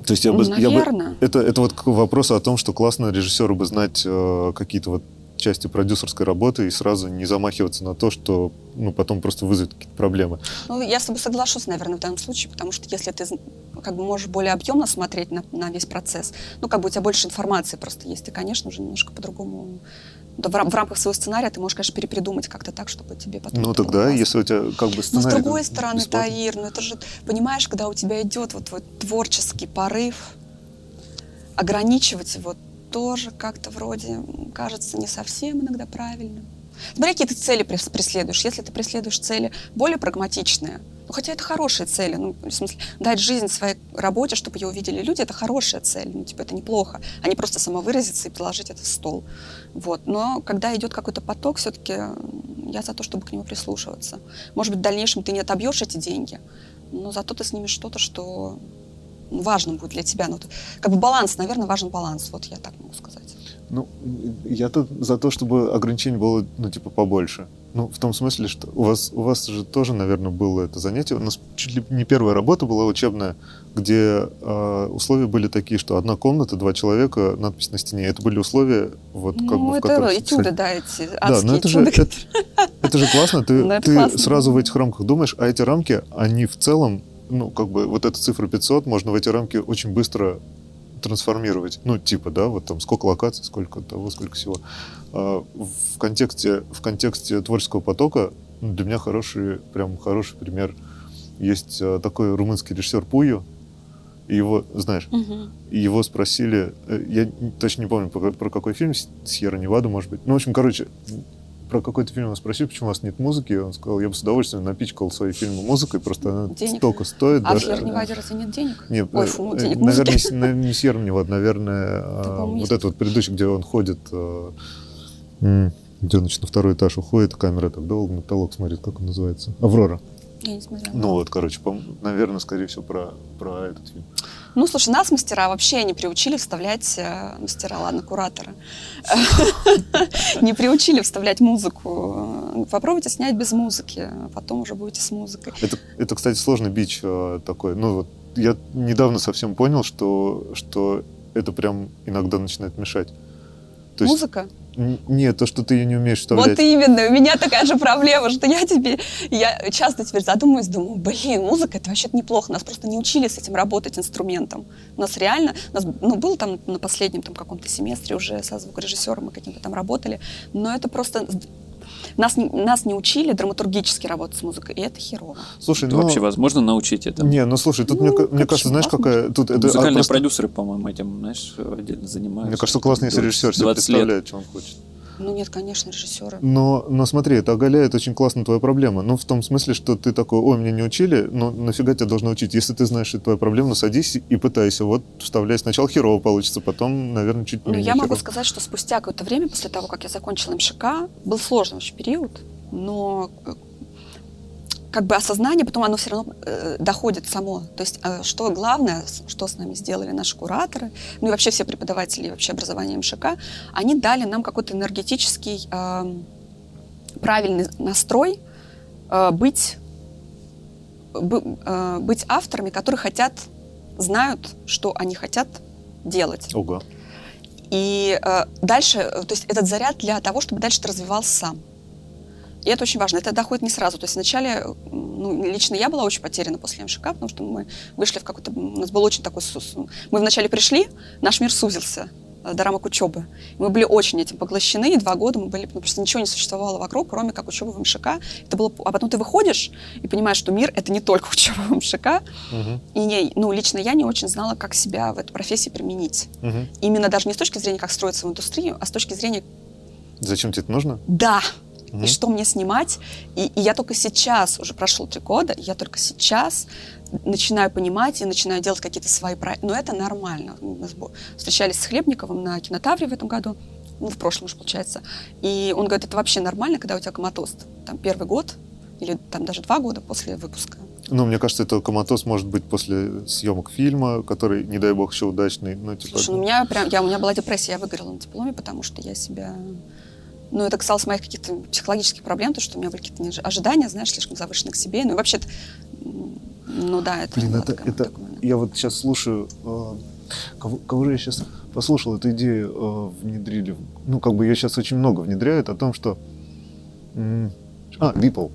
то есть я бы, я бы это это вот вопрос о том, что классно режиссеру бы знать э, какие-то вот части продюсерской работы и сразу не замахиваться на то, что ну, потом просто вызовет какие-то проблемы. Ну, я с тобой соглашусь, наверное, в данном случае, потому что если ты как бы можешь более объемно смотреть на, на весь процесс, ну, как бы у тебя больше информации просто есть, и, конечно, уже немножко по-другому в, в рамках своего сценария ты можешь, конечно, перепридумать как-то так, чтобы тебе потом... Ну, тогда, классно. если у тебя как бы сценарий... Но с другой стороны, бесплатно. Таир, ну это же, понимаешь, когда у тебя идет вот, вот творческий порыв, ограничивать его тоже как-то вроде кажется не совсем иногда правильным. Смотри, какие ты цели преследуешь. Если ты преследуешь цели более прагматичные, ну, хотя это хорошие цели, ну, в смысле, дать жизнь своей работе, чтобы ее увидели люди, это хорошая цель, ну, типа, это неплохо, а не просто самовыразиться и приложить это в стол. Вот. Но когда идет какой-то поток, все-таки я за то, чтобы к нему прислушиваться. Может быть, в дальнейшем ты не отобьешь эти деньги, но зато ты снимешь что-то, что важно будет для тебя. Ну, как бы баланс, наверное, важен баланс, вот я так могу сказать. Ну, я тут за то, чтобы ограничений было, ну, типа, побольше. Ну, в том смысле, что у вас, у вас же тоже, наверное, было это занятие. У нас чуть ли не первая работа была учебная, где э, условия были такие, что одна комната, два человека, надпись на стене. Это были условия, вот как ну, бы, это которых... этюды, *laughs* да, эти Да, но это же, это, это же классно. Ты, *laughs* ну, ты классно. сразу в этих рамках думаешь, а эти рамки, они в целом, ну, как бы, вот эта цифра 500, можно в эти рамки очень быстро трансформировать. Ну, типа, да, вот там сколько локаций, сколько того, сколько всего. А в контексте, в контексте творческого потока ну, для меня хороший, прям хороший пример. Есть а, такой румынский режиссер Пую, и его, знаешь, угу. его спросили, э, я точно не помню, про, про какой фильм, Сьерра Невада, может быть. Ну, в общем, короче, про какой-то фильм его спросили, почему у вас нет музыки, он сказал, я бы с удовольствием напичкал свои фильмы музыкой, просто она денег. столько стоит. А да, в разве нет денег? Нет, Ой, фу, денег наверное, не, не Невада, наверное, *laughs* а, вот этот вот предыдущий, где он ходит, а, где он, значит, на второй этаж уходит, камера так долго на потолок смотрит, как он называется? Аврора. Я не смотрела. Ну вот, короче, наверное, скорее всего, про, про этот фильм. Ну, слушай, нас мастера вообще не приучили вставлять, э, мастера, ладно, кураторы, *laughs* не приучили вставлять музыку. Попробуйте снять без музыки, а потом уже будете с музыкой. Это, это кстати, сложный бич э, такой. Ну, вот я недавно совсем понял, что, что это прям иногда начинает мешать. То есть, Музыка? Нет, то, что ты ее не умеешь вставлять. Вот именно, у меня такая же проблема, что я теперь, я часто теперь задумываюсь, думаю, блин, музыка это вообще неплохо, нас просто не учили с этим работать инструментом. У нас реально, у нас, ну, было там на последнем там каком-то семестре уже со звукорежиссером мы каким-то там работали, но это просто нас, нас не учили драматургически работать с музыкой, и это херово. Слушай, это ну... вообще возможно научить это? Не, ну слушай, тут ну, мне, мне кажется, знаешь, какая... Тут это, Музыкальные а, просто... продюсеры, по-моему, этим, знаешь, отдельно занимаются. Мне кажется, классно, если режиссер себе представляет, лет. что он хочет. Ну нет, конечно, режиссеры. Но, но смотри, это оголяет очень классно твою проблему. Ну, в том смысле, что ты такой, ой, меня не учили, но нафига тебя должны учить? Если ты знаешь, что это твоя проблема, ну садись и пытайся. Вот вставляй. Сначала херово получится, потом, наверное, чуть менее Ну, я херово. могу сказать, что спустя какое-то время, после того, как я закончила МШК, был сложный очень период, но э, как бы осознание, потом оно все равно э, доходит само. То есть, э, что главное, что с нами сделали наши кураторы, ну и вообще все преподаватели вообще образования МШК, они дали нам какой-то энергетический э, правильный настрой э, быть бы- э, быть авторами, которые хотят, знают, что они хотят делать. Ого. И э, дальше, э, то есть этот заряд для того, чтобы дальше ты развивался сам. И это очень важно. Это доходит не сразу. То есть вначале, ну, лично я была очень потеряна после МШК, потому что мы вышли в какой-то... У нас был очень такой... Мы вначале пришли, наш мир сузился э, до рамок учебы. Мы были очень этим поглощены, и два года мы были... Ну, просто ничего не существовало вокруг, кроме как учебы в МШК. Это было... А потом ты выходишь и понимаешь, что мир — это не только *laughs* учеба в МШК. Мгм. И не, ну, лично я не очень знала, как себя в этой профессии применить. Мгм. Именно даже не с точки зрения, как строиться в индустрию, а с точки зрения Зачем тебе это нужно? да. Мгм. И что мне снимать? И, и я только сейчас, уже прошло три года, я только сейчас начинаю понимать и начинаю делать какие-то свои проекты. Но это нормально. Мы встречались с Хлебниковым на кинотавре в этом году, ну, в прошлом уже, получается. И он говорит, это вообще нормально, когда у тебя коматоз. Там первый год или там даже два года после выпуска. Ну, мне кажется, это коматоз может быть после съемок фильма, который, не дай бог, еще удачный. Ну, типа, Слушай, ну, у меня прям, я, у меня была депрессия, я выиграла на дипломе, потому что я себя... Ну, это касалось моих каких-то психологических проблем, то, что у меня были какие-то ожидания, знаешь, слишком завышенные к себе. Ну, и вообще, ну да, это... Блин, это, такое- это такое, да. я вот сейчас слушаю, э, кого, кого же я сейчас послушал, эту идею э, внедрили. Ну, как бы ее сейчас очень много внедряют о том, что... а, Beeple.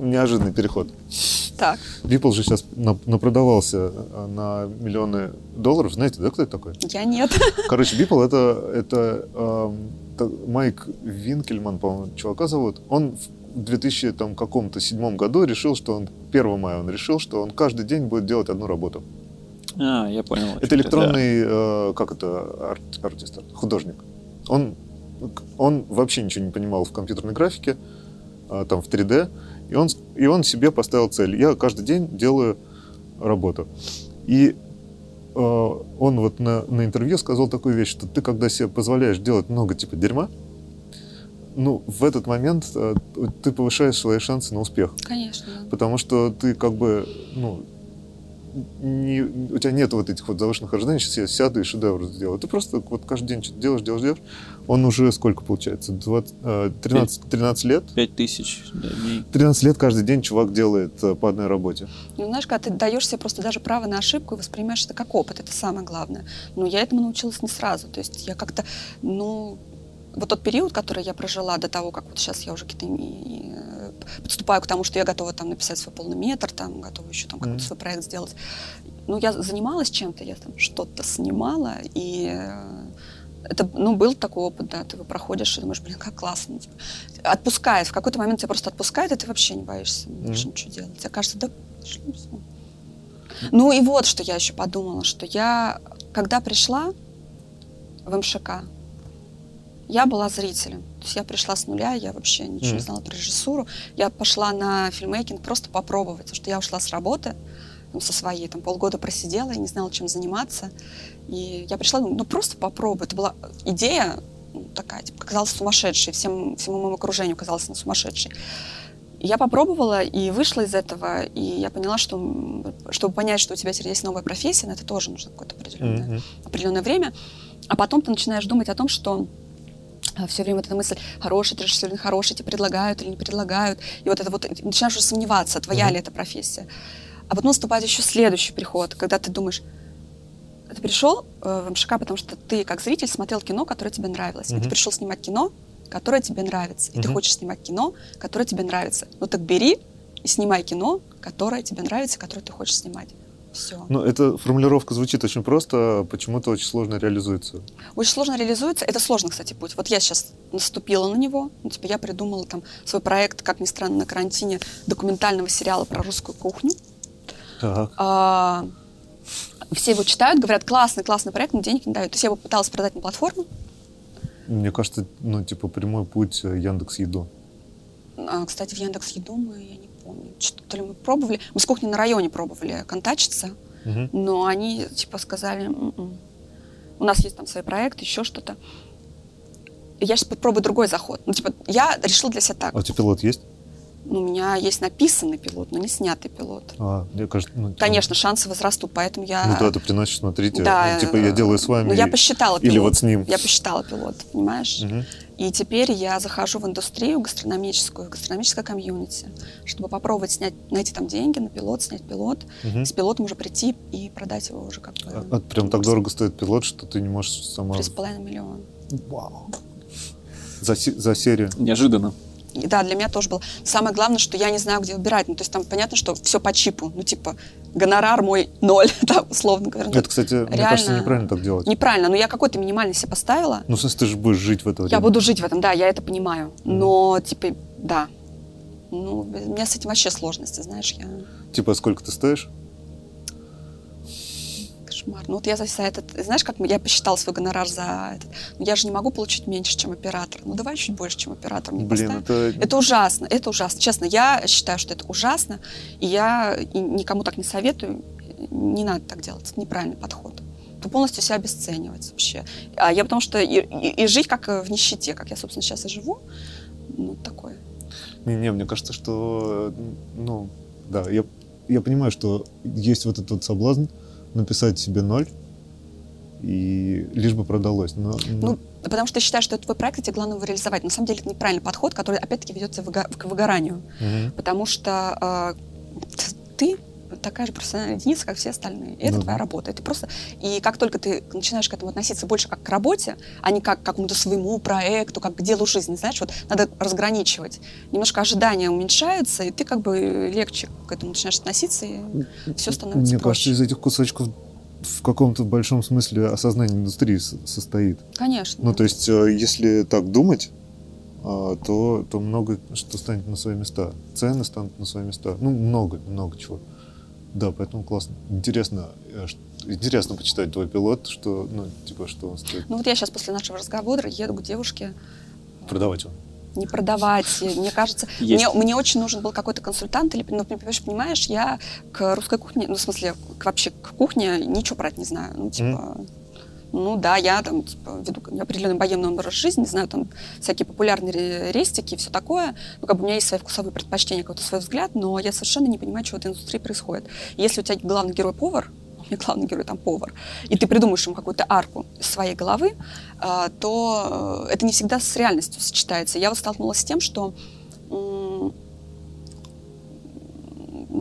Неожиданный переход. Так, Beeple же сейчас на- напродавался э, на миллионы долларов. Знаете, да, кто это такой? я нет. *laughs* Короче, Beeple это, это эм, та- Майк Винкельман, по-моему, чувака зовут. Он в 2000 там, каком-то седьмом году решил, что он 1 мая он решил, что он каждый день будет делать одну работу. А, я понял. Это электронный, э, как это, арт- артист, художник. Он, он вообще ничего не понимал в компьютерной графике, а, там в 3D, и он, и он себе поставил цель. Я каждый день делаю работу. И э, он вот на, на интервью сказал такую вещь, что ты, когда себе позволяешь делать много типа дерьма, ну, в этот момент э, ты повышаешь свои шансы на успех. Конечно. Потому что ты как бы, ну, не, у тебя нет вот этих вот завышенных ожиданий, сейчас я сяду и шедевр сделаю. Ты просто вот каждый день что-то делаешь, делаешь, делаешь. Он уже сколько получается? 20, э, 13, 13 лет? да. Пять тысяч да, дней. 13 лет каждый день чувак делает э, по одной работе. Ну, знаешь, когда ты даешь себе просто даже право на ошибку и воспринимаешь это как опыт, это самое главное. Но я этому научилась не сразу. То есть я как-то, ну, вот тот период, который я прожила до того, как вот сейчас я уже какие-то э, подступаю к тому, что я готова там написать свой полный метр, там готова еще там какой-то Мгм. свой проект сделать. Ну, я занималась чем-то, я там что-то снимала, и э, это, ну, был такой опыт, да, ты его проходишь и думаешь, блин, как классно. Типа, отпускает, в какой-то момент тебя просто отпускает, и ты вообще не боишься больше Мгм. ничего делать. Тебе кажется, да, всё. Ну и вот, что я еще подумала, что я, когда пришла в МШК, я была зрителем. То есть я пришла с нуля, я вообще ничего не знала про режиссуру. Я пошла на фильмейкинг просто попробовать, потому что я ушла с работы ну, со своей, там полгода просидела, я не знала, чем заниматься. И я пришла, ну просто попробуй. Это была идея ну, такая, типа, казалась сумасшедшей, всем, всему моему окружению казалась она сумасшедшей. Я попробовала и вышла из этого, и я поняла, что чтобы понять, что у тебя теперь есть новая профессия, на это тоже нужно какое-то определенное, Мгм. определенное время. А потом ты начинаешь думать о том, что все время вот эта мысль, хороший ты режиссер, или нехороший, тебе предлагают или не предлагают. И вот это вот, и начинаешь уже сомневаться, твоя Мгм. ли это профессия. А потом наступает еще следующий приход, когда ты думаешь, ты пришел э, в МШК, потому что ты, как зритель, смотрел кино, которое тебе нравилось. И Мгм. ты пришел снимать кино, которое тебе нравится. И ты Мгм. хочешь снимать кино, которое тебе нравится. Ну так бери и снимай кино, которое тебе нравится, которое ты хочешь снимать. Все. Ну, эта формулировка звучит очень просто, а почему-то очень сложно реализуется. Очень сложно реализуется. Это сложно, кстати, путь. Вот я сейчас наступила на него. Ну, типа я придумала там свой проект, как ни странно, на карантине документального сериала про русскую кухню. Так. А, все его читают, говорят, классный, классный проект, но денег не дают. То есть я его пыталась продать на платформу. Мне кажется, ну, типа, прямой путь э, Яндекс Еду. А, кстати, в Яндекс Еду мы, я что-то ли мы пробовали. Мы с кухни на районе пробовали контачиться, Мгм. но они типа сказали, «М-м, у нас есть там свой проект, еще что-то. Я сейчас попробую другой заход. Ну, типа, я решила для себя так. А у тебя пилот есть? Ну, у меня есть написанный пилот, но не снятый пилот. А, мне кажется, ну, типа, Конечно, шансы возрастут, поэтому я... Ну да, ты приносишь, смотрите, Да, ну, типа я делаю с вами. Ну, я посчитала Или пилот. вот с ним. Я посчитала пилот, понимаешь? Мгм. И теперь я захожу в индустрию гастрономическую, в гастрономическое комьюнити, чтобы попробовать снять, найти там деньги на пилот, снять пилот, Мгм. с пилотом уже прийти и продать его уже как бы А- а прям так дорого стоит пилот, что ты не можешь сама... три с половиной миллиона. Вау. За, се- за серию. Неожиданно. И да, для меня тоже было. Самое главное, что я не знаю, где выбирать. Ну, то есть там понятно, что все по чипу. Ну, типа, гонорар мой *laughs* ноль, да, условно говоря. Это, кстати, мне реально кажется, неправильно так делать. Неправильно, но я какой-то минимальный себе поставила. Ну, в смысле, ты же будешь жить в это время. Я буду жить в этом, да, я это понимаю. Но, типа, да. Ну, у меня с этим вообще сложности, знаешь, я... Типа, сколько ты стоишь? Кошмар. Ну вот я за этот, знаешь, как я посчитала свой гонорар за этот. Ну я же не могу получить меньше, чем оператор. Ну давай чуть больше, чем оператор мне Блин, поставь. это... Это ужасно, это ужасно. Честно, я считаю, что это ужасно, и я никому так не советую. Не надо так делать, это неправильный подход. То полностью себя обесценивать вообще. А я потому что и, и- и жить как в нищете, как я, собственно, сейчас и живу, ну, такое. Не, не, мне кажется, что, ну, да, я, я понимаю, что есть вот этот вот соблазн написать себе ноль, и лишь бы продалось. Но, но- Ну, потому что ты считаешь, что это твой проект, и тебе главное его реализовать. На самом деле это неправильный подход, который, опять-таки, ведет тебя выго- к выгоранию. Мгм. Потому что э, ты такая же профессиональная единица, как все остальные. И это Ну твоя работа. Это просто... И как только ты начинаешь к этому относиться больше как к работе, а не как к какому-то своему проекту, как к делу жизни, знаешь, вот надо разграничивать. Немножко ожидания уменьшаются, и ты как бы легче к этому начинаешь относиться, и все становится Мне проще. кажется, из этих кусочков в каком-то большом смысле осознание индустрии состоит. Конечно. Ну, то есть, э, если так думать, а, то, то много что станет на свои места. Цены станут на свои места. Ну, много, много чего. Да, поэтому классно. Интересно, э, интересно почитать твой пилот, что, ну, типа, что он стоит. Ну вот я сейчас после нашего разговора еду к девушке, Продавать его. не продавать. Мне кажется, Есть. мне, мне очень нужен был какой-то консультант, или, ну, понимаешь, понимаешь, я к русской кухне, ну, в смысле, к, вообще к кухне ничего про это не знаю. Ну, типа, ну да, я там, типа, веду определенный боемный образ жизни, знаю там всякие популярные ре- рестики и все такое. Ну, как бы у меня есть свои вкусовые предпочтения, какой-то свой взгляд, но я совершенно не понимаю, что в этой индустрии происходит. Если у тебя главный герой повар, *laughs* меня главный герой там повар, и ты придумаешь ему какую-то арку из своей головы, а, то э, это не всегда с реальностью сочетается. Я вот столкнулась с тем, что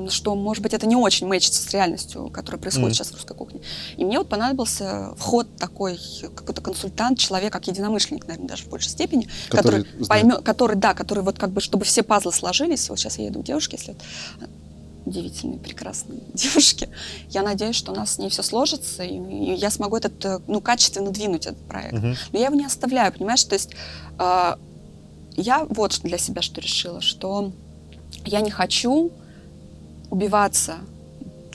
что, может быть, это не очень мэчится с реальностью, которая происходит Мгм. сейчас в русской кухне. И мне вот понадобился вход такой, какой-то консультант, человек, как единомышленник, наверное, даже в большей степени, Который который, поймет, который, да, который вот как бы, чтобы все пазлы сложились. Вот сейчас я еду к девушке, если вот, удивительные, прекрасные *laughs* девушки. Я надеюсь, что у нас с ней все сложится, и, и я смогу этот, э, ну, качественно двинуть этот проект. Мгм. Но я его не оставляю, понимаешь? То есть э, я вот для себя что решила, что я не хочу убиваться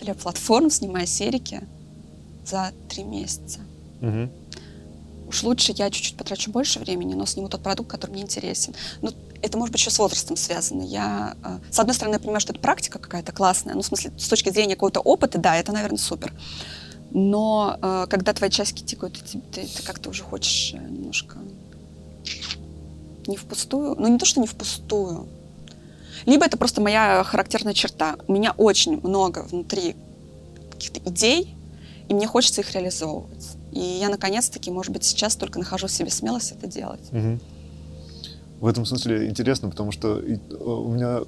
для платформ, снимая серики за три месяца. Мгм. Уж лучше я чуть-чуть потрачу больше времени, но сниму тот продукт, который мне интересен. Ну, это может быть еще с возрастом связано. Я, э, с одной стороны, я понимаю, что это практика какая-то классная, ну, в смысле, с точки зрения какого-то опыта, да, это, наверное, супер. Но э, когда твои часики тикают, ты, ты- ты как-то уже хочешь э, немножко не впустую, ну не то, что не впустую, либо это просто моя характерная черта. У меня очень много внутри каких-то идей, и мне хочется их реализовывать. И я, наконец-таки, может быть, сейчас только нахожу в себе смелость это делать. Мгм. В этом смысле интересно, потому что э, у меня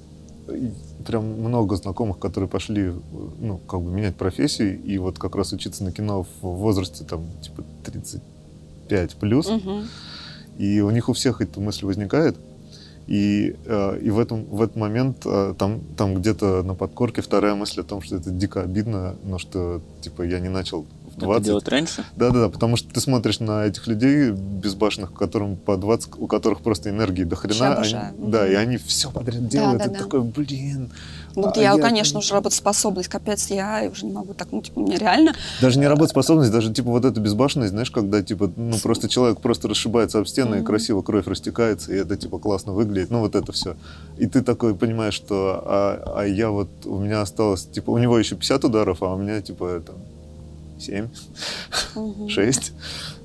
прям много знакомых, которые пошли, ну, как бы менять профессию, и вот как раз учиться на кино в возрасте, там, типа, 35 плюс, Мгм. и у них у всех эта мысль возникает, и, э, и в, этом, в этот момент э, там, там где-то на подкорке вторая мысль о том, что это дико обидно, но что, типа, я не начал в Это 20, делать раньше? да-да-да, потому что ты смотришь на этих людей безбашенных, которым по 20, у которых просто энергии до хрена. они- да, и они все подряд делают. да, и да. такой, блин. Ну, а я, я- конечно, уже работоспособность, капец, я уже не могу так, ну, типа, мне реально... Даже не работоспособность, даже типа вот эта безбашенность, знаешь, когда типа, ну просто человек просто расшибается об стены, и Мгм. красиво кровь растекается, и это типа классно выглядит, ну вот это все. И ты такой понимаешь, что а, а я вот, у меня осталось, типа, у него еще 50 ударов, а у меня типа там 7. Мгм. 6.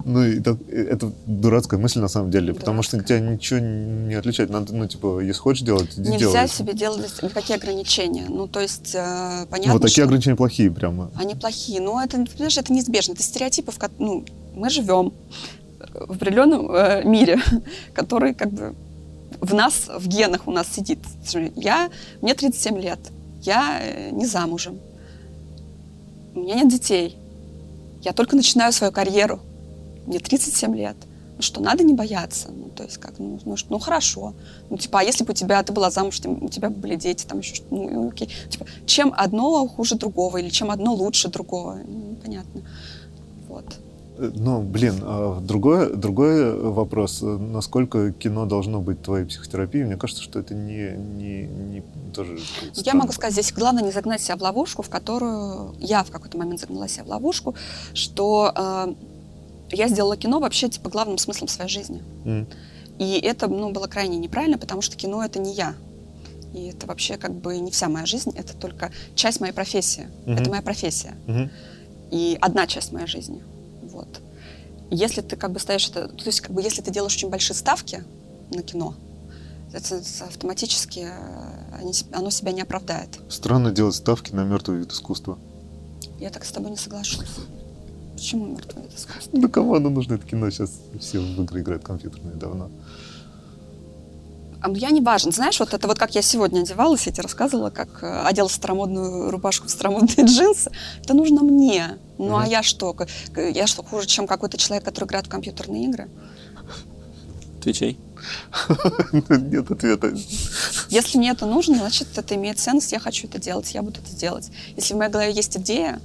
Ну, и так- это дурацкая мысль на самом деле, потому что Дурацкая. тебя ничего не отличает. Надо, ну, типа, если хочешь делать, иди Нельзя делай. себе делать никакие ограничения. Ну, то есть, э, Ну, понятно, вот такие что ограничения плохие прямо. они плохие, но это, понимаешь, это неизбежно. Это стереотипы, в ко- ну, мы живем, в определенном э, мире, *laughs* который как бы в нас, в генах у нас сидит. Я, мне 37 лет, я э, не замужем, у меня нет детей, я только начинаю свою карьеру, мне 37 лет. Ну что, надо не бояться. Ну, то есть, как, ну, ну, ну хорошо. Ну, типа, а если бы у тебя, ты была замуж, у тебя бы были дети, там еще что-то, ну, окей. Типа, чем одно хуже другого, или чем одно лучше другого, непонятно. Вот. Ну, блин, а другой, другой вопрос. Насколько кино должно быть твоей психотерапией? Мне кажется, что это не, не, не тоже... Я могу сказать, здесь главное не загнать себя в ловушку, в которую я в какой-то момент загнала себя в ловушку, что э, я сделала кино вообще типа главным смыслом своей жизни. Mm. И это ну, было крайне неправильно, потому что кино это не я. И это вообще как бы не вся моя жизнь, это только часть моей профессии. Mm-hmm. Это моя профессия. Mm-hmm. И одна часть моей жизни. Вот. Если ты как бы ставишь это, то есть как бы если ты делаешь очень большие ставки на кино, это автоматически э, они, оно себя не оправдает. Странно делать ставки на мертвый вид искусства. Я так с тобой не соглашусь. Почему мертвый вид искусства? Да кому оно нужно, это кино? Сейчас все в игры играют компьютерные давно. А, ну, я не важен. Знаешь, вот это вот как я сегодня одевалась, я тебе рассказывала, как э, одела старомодную рубашку в старомодные *laughs* джинсы. Это нужно мне. Ну mm-hmm. а я что? Я что, хуже, чем какой-то человек, который играет в компьютерные игры? Отвечай. *laughs* Нет ответа. Если мне это нужно, значит, это имеет ценность, я хочу это делать, я буду это делать. Если в моей голове есть идея,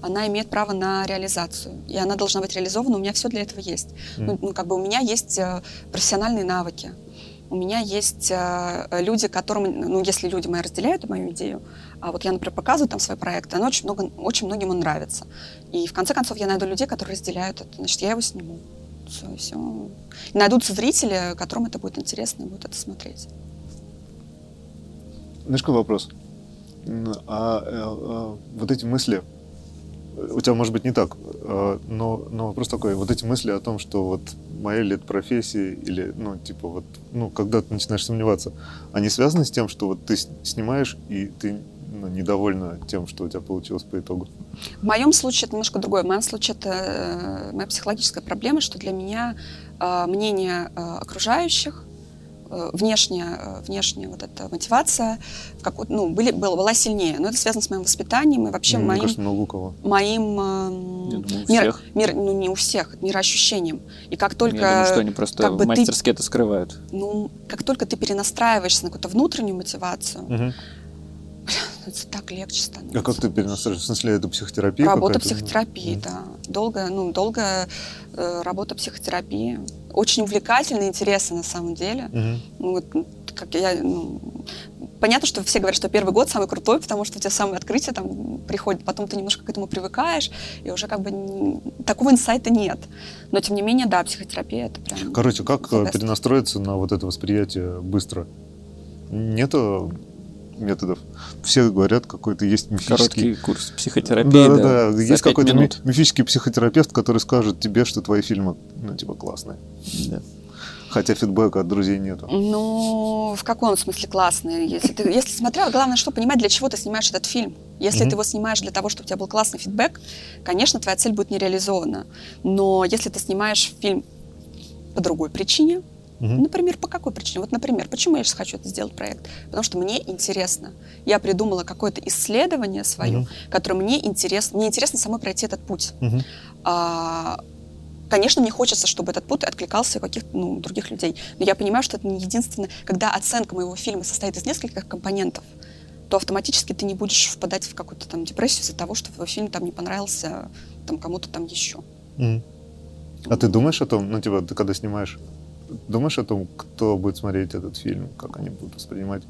она имеет право на реализацию. И она должна быть реализована. У меня все для этого есть. Mm. Ну, ну, как бы у меня есть э, профессиональные навыки у меня есть э, люди, которым, ну, если люди мои разделяют мою идею, а вот я, например, показываю там свой проект, оно очень, много, очень многим он нравится. И в конце концов я найду людей, которые разделяют это, значит, я его сниму. Все, все. И найдутся зрители, которым это будет интересно, и будут это смотреть. Знаешь, какой вопрос? А, а, а вот эти мысли, у тебя может быть не так, но, но вопрос такой, вот эти мысли о том, что вот моя ли это профессия, или, ну, типа, вот, ну, когда ты начинаешь сомневаться, они связаны с тем, что вот ты снимаешь, и ты ну, недовольна тем, что у тебя получилось по итогу? В моем случае это немножко другое. В моем случае это э, моя психологическая проблема, что для меня э, мнение э, окружающих внешняя, э, внешняя вот эта мотивация как, ну, были, была, была сильнее. Но это связано с моим воспитанием и вообще ну, моим... Кажется, много у кого. Моим... Э, думаю, мир, всех. мир, ну, не у всех, мироощущением. И как только... Я думаю, что они просто как бы мастерски ты, это скрывают. Ну, как только ты перенастраиваешься на какую-то внутреннюю мотивацию, угу. Это так легче становится. А как ты перенастраиваешь? В смысле, это психотерапия Работа психотерапии, mm. да. Долгая, ну, долгая э, работа психотерапии. Очень увлекательно и интересно на самом деле. Mm-hmm. Ну, вот, как я, ну, понятно, что все говорят, что первый год самый крутой, потому что у тебя самые открытия там приходят, потом ты немножко к этому привыкаешь, и уже как бы не, такого инсайта нет. Но тем не менее, да, психотерапия это прям... Короче, как перенастроиться на вот это восприятие быстро? Нету методов. Все говорят, какой-то есть мифический... Короткий курс психотерапии, да. Да, да, Есть какой-то минут. мифический психотерапевт, который скажет тебе, что твои фильмы, ну, типа, классные. Да. Хотя фидбэка от друзей нету. Ну, в каком смысле классные? Если ты, если смотрел, главное, что понимать, для чего ты снимаешь этот фильм. Если mm-hmm. ты его снимаешь для того, чтобы у тебя был классный фидбэк, конечно, твоя цель будет не реализована. Но если ты снимаешь фильм по другой причине, Угу. Например, по какой причине? Вот, например, почему я сейчас хочу это сделать проект? Потому что мне интересно. Я придумала какое-то исследование свое, угу. которое мне интересно. Мне интересно самой пройти этот путь. Угу. А, конечно, мне хочется, чтобы этот путь откликался у каких-то ну, других людей. Но я понимаю, что это не единственное. Когда оценка моего фильма состоит из нескольких компонентов, то автоматически ты не будешь впадать в какую-то там депрессию из-за того, что твой фильм там не понравился там кому-то там еще. Mm. А ты думаешь о том, ну, типа, ты когда снимаешь думаешь о том, кто будет смотреть этот фильм, как они будут воспринимать?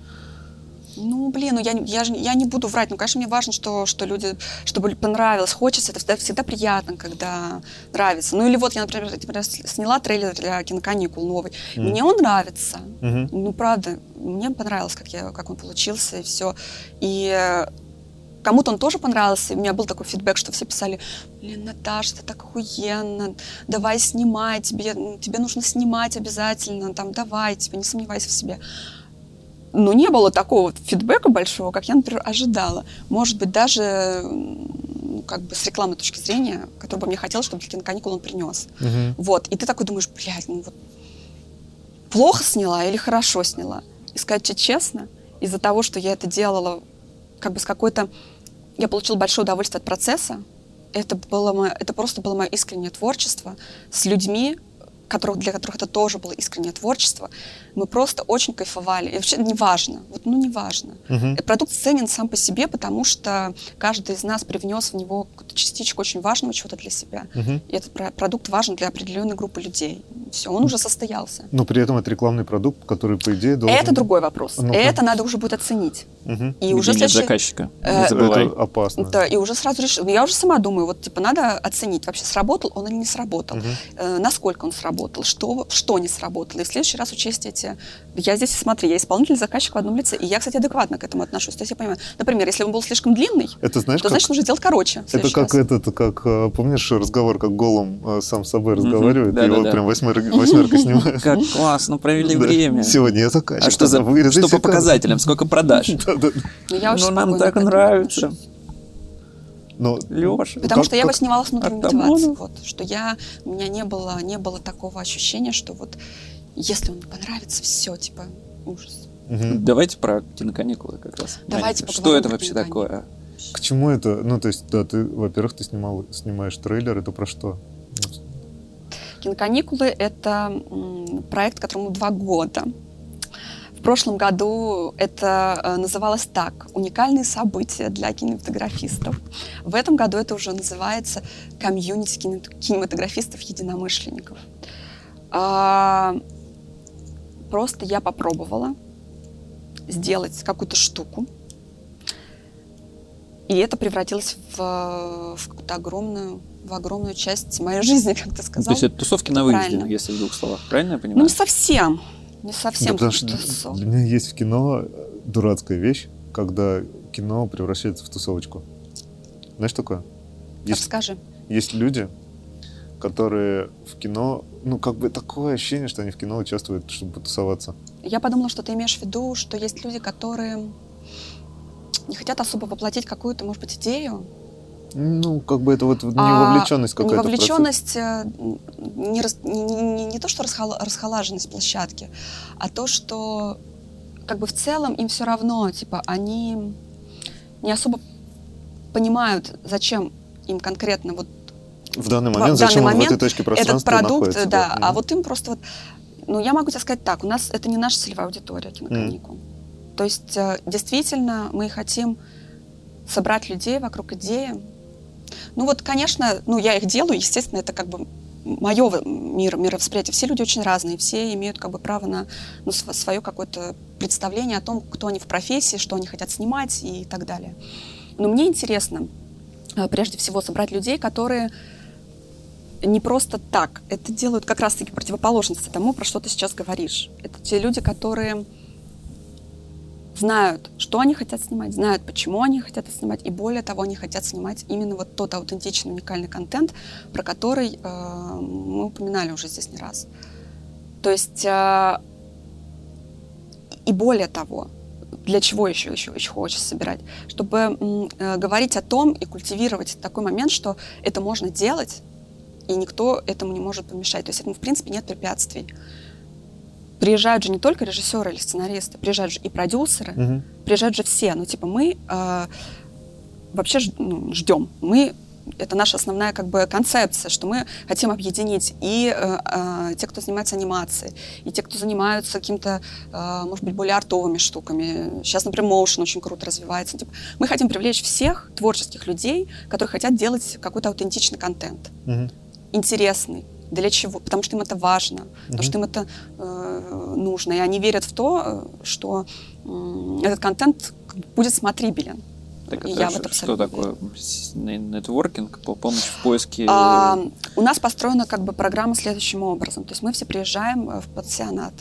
Ну, блин, ну я, я, же, я не буду врать. Ну, конечно, мне важно, что, что люди, чтобы понравилось, хочется. Это всегда, всегда приятно, когда нравится. Ну, или вот я, например, например сняла трейлер для киноканикул новый. Mm. Мне он нравится. Mm-hmm. Ну, правда, мне понравилось, как, я, как он получился, и все. И Кому-то он тоже понравился. У меня был такой фидбэк, что все писали, блин, Наташа, ты так охуенно, давай снимай, тебе, тебе нужно снимать обязательно, там, давай, тебе не сомневайся в себе. Но не было такого фидбэка большого, как я, например, ожидала. Может быть, даже как бы с рекламной точки зрения, который бы мне хотелось, чтобы для киноканикул он принес. Мгм. Вот, и ты такой думаешь, блядь, ну вот плохо сняла или хорошо сняла? И сказать тебе честно, из-за того, что я это делала как бы с какой-то... Я получила большое удовольствие от процесса. Это, было мое, это просто было мое искреннее творчество с людьми, которых, для которых это тоже было искреннее творчество. Мы просто очень кайфовали. И вообще неважно, вот ну неважно. Этот продукт ценен сам по себе, потому что каждый из нас привнес в него какую-то частичку очень важного чего-то для себя. Мгм. И этот про- продукт важен для определенной группы людей. Все, он уже состоялся. Но при этом это рекламный продукт, который, по идее, должен... Это другой вопрос. Ну-ка. Это надо уже будет оценить. Мгм. И Где уже следующий- заказчика. Э, Не забывай. Это опасно. Да, и уже сразу решил. Я уже сама думаю, вот типа надо оценить, вообще сработал он или не сработал, Мгм. э, насколько он сработал, что, что не сработало. И в следующий раз учесть эти... Я здесь, смотри, я исполнитель, заказчик в одном лице, и я, кстати, адекватно к этому отношусь. То есть я понимаю, например, если он был слишком длинный, Это знаешь, то как... значит нужно делать короче. Это как раз. этот, как, э, помнишь, разговор, как голым э, сам с собой разговаривает, и Да-да-да. его прям восьмерка, восьмерка *laughs* снимает. Как классно провели Да. время. Сегодня я заказчик. А что за вырезать что по показателям? Сколько продаж? *laughs* Очень Ну, нам так нравится. Но Леша. Потому Как- что я его как- снимала с внутренней Артамонов. мотивацией. Вот, что я, у меня не было, не было такого ощущения, что вот если он понравится, все, типа, ужас. Мгм. Давайте про киноканикулы как раз. Давайте Аня, Что это вообще такое? К чему это? Ну, то есть, да, ты, во-первых, ты снимал, снимаешь трейлер, это про что? Киноканикулы — это м, проект, которому два года. В прошлом году это э, называлось так «Уникальные события для кинематографистов». В этом году это уже называется «Комьюнити кине- кинематографистов-единомышленников». А, Просто я попробовала сделать какую-то штуку, и это превратилось в, в какую-то огромную, в огромную часть моей жизни, как ты Ну, сказал. То есть это тусовки на Правильно. вынужденных, если в двух словах. Правильно я Ну, понимаю? не совсем. Не Да, совсем. потому что для меня есть в кино дурацкая вещь, когда кино превращается в тусовочку. Знаешь такое? Есть, Расскажи. есть люди, которые в кино, ну, как бы такое ощущение, что они в кино участвуют, чтобы потусоваться. Я подумала, что ты имеешь в виду, что есть люди, которые не хотят особо воплотить какую-то, может быть, идею. Ну, как бы это вот А невовлеченность какая-то. в процесс. Невовлеченность, э, не, не, не- не то, что расхола- расхолаженность площадки, а то, что как бы в целом им все равно, типа, они не особо понимают, зачем им конкретно вот В данный в момент, данный зачем в момент этой точке этот пространства продукт, находится. да, а Мгм. вот им просто вот, ну, я могу тебе сказать так, у нас это не наша целевая аудитория киноканикул. То есть, э, действительно, мы хотим собрать людей вокруг идеи. Ну вот, конечно, ну, я их делаю, естественно, это как бы мое мир, мировосприятие. Все люди очень разные, все имеют как бы право на ну, свое какое-то представление о том, кто они в профессии, что они хотят снимать и так далее. Но мне интересно, э, прежде всего, собрать людей, которые не просто так. Это делают как раз-таки противоположности тому, про что ты сейчас говоришь. Это те люди, которые знают, что они хотят снимать, знают, почему они хотят это снимать, и более того, они хотят снимать именно вот тот аутентичный, уникальный контент, про который э, мы упоминали уже здесь не раз. То есть, э, и более того, для чего еще, еще, еще хочется собирать? Чтобы э, говорить о том и культивировать такой момент, что это можно делать, и никто этому не может помешать. То есть этому, в принципе, нет препятствий. Приезжают же не только режиссеры или сценаристы, приезжают же и продюсеры, Мгм. приезжают же все. Ну, типа, мы э, вообще ж- ну, ждем. Мы это наша основная как бы концепция, что мы хотим объединить и э, э, те, кто занимается анимацией, и те, кто занимаются каким-то, э, может быть, более артовыми штуками. Сейчас, например, моушен очень круто развивается. Типа, мы хотим привлечь всех творческих людей, которые хотят делать какой-то аутентичный контент Мгм. интересный. Для чего? Потому что им это важно, потому что им это э, нужно. И они верят в то, э, что м, этот контент будет смотрибелен. Так это я в это что такое? Нетворкинг, по- помощь в поиске... А, у нас построена как бы программа следующим образом. То есть мы все приезжаем э, в пансионат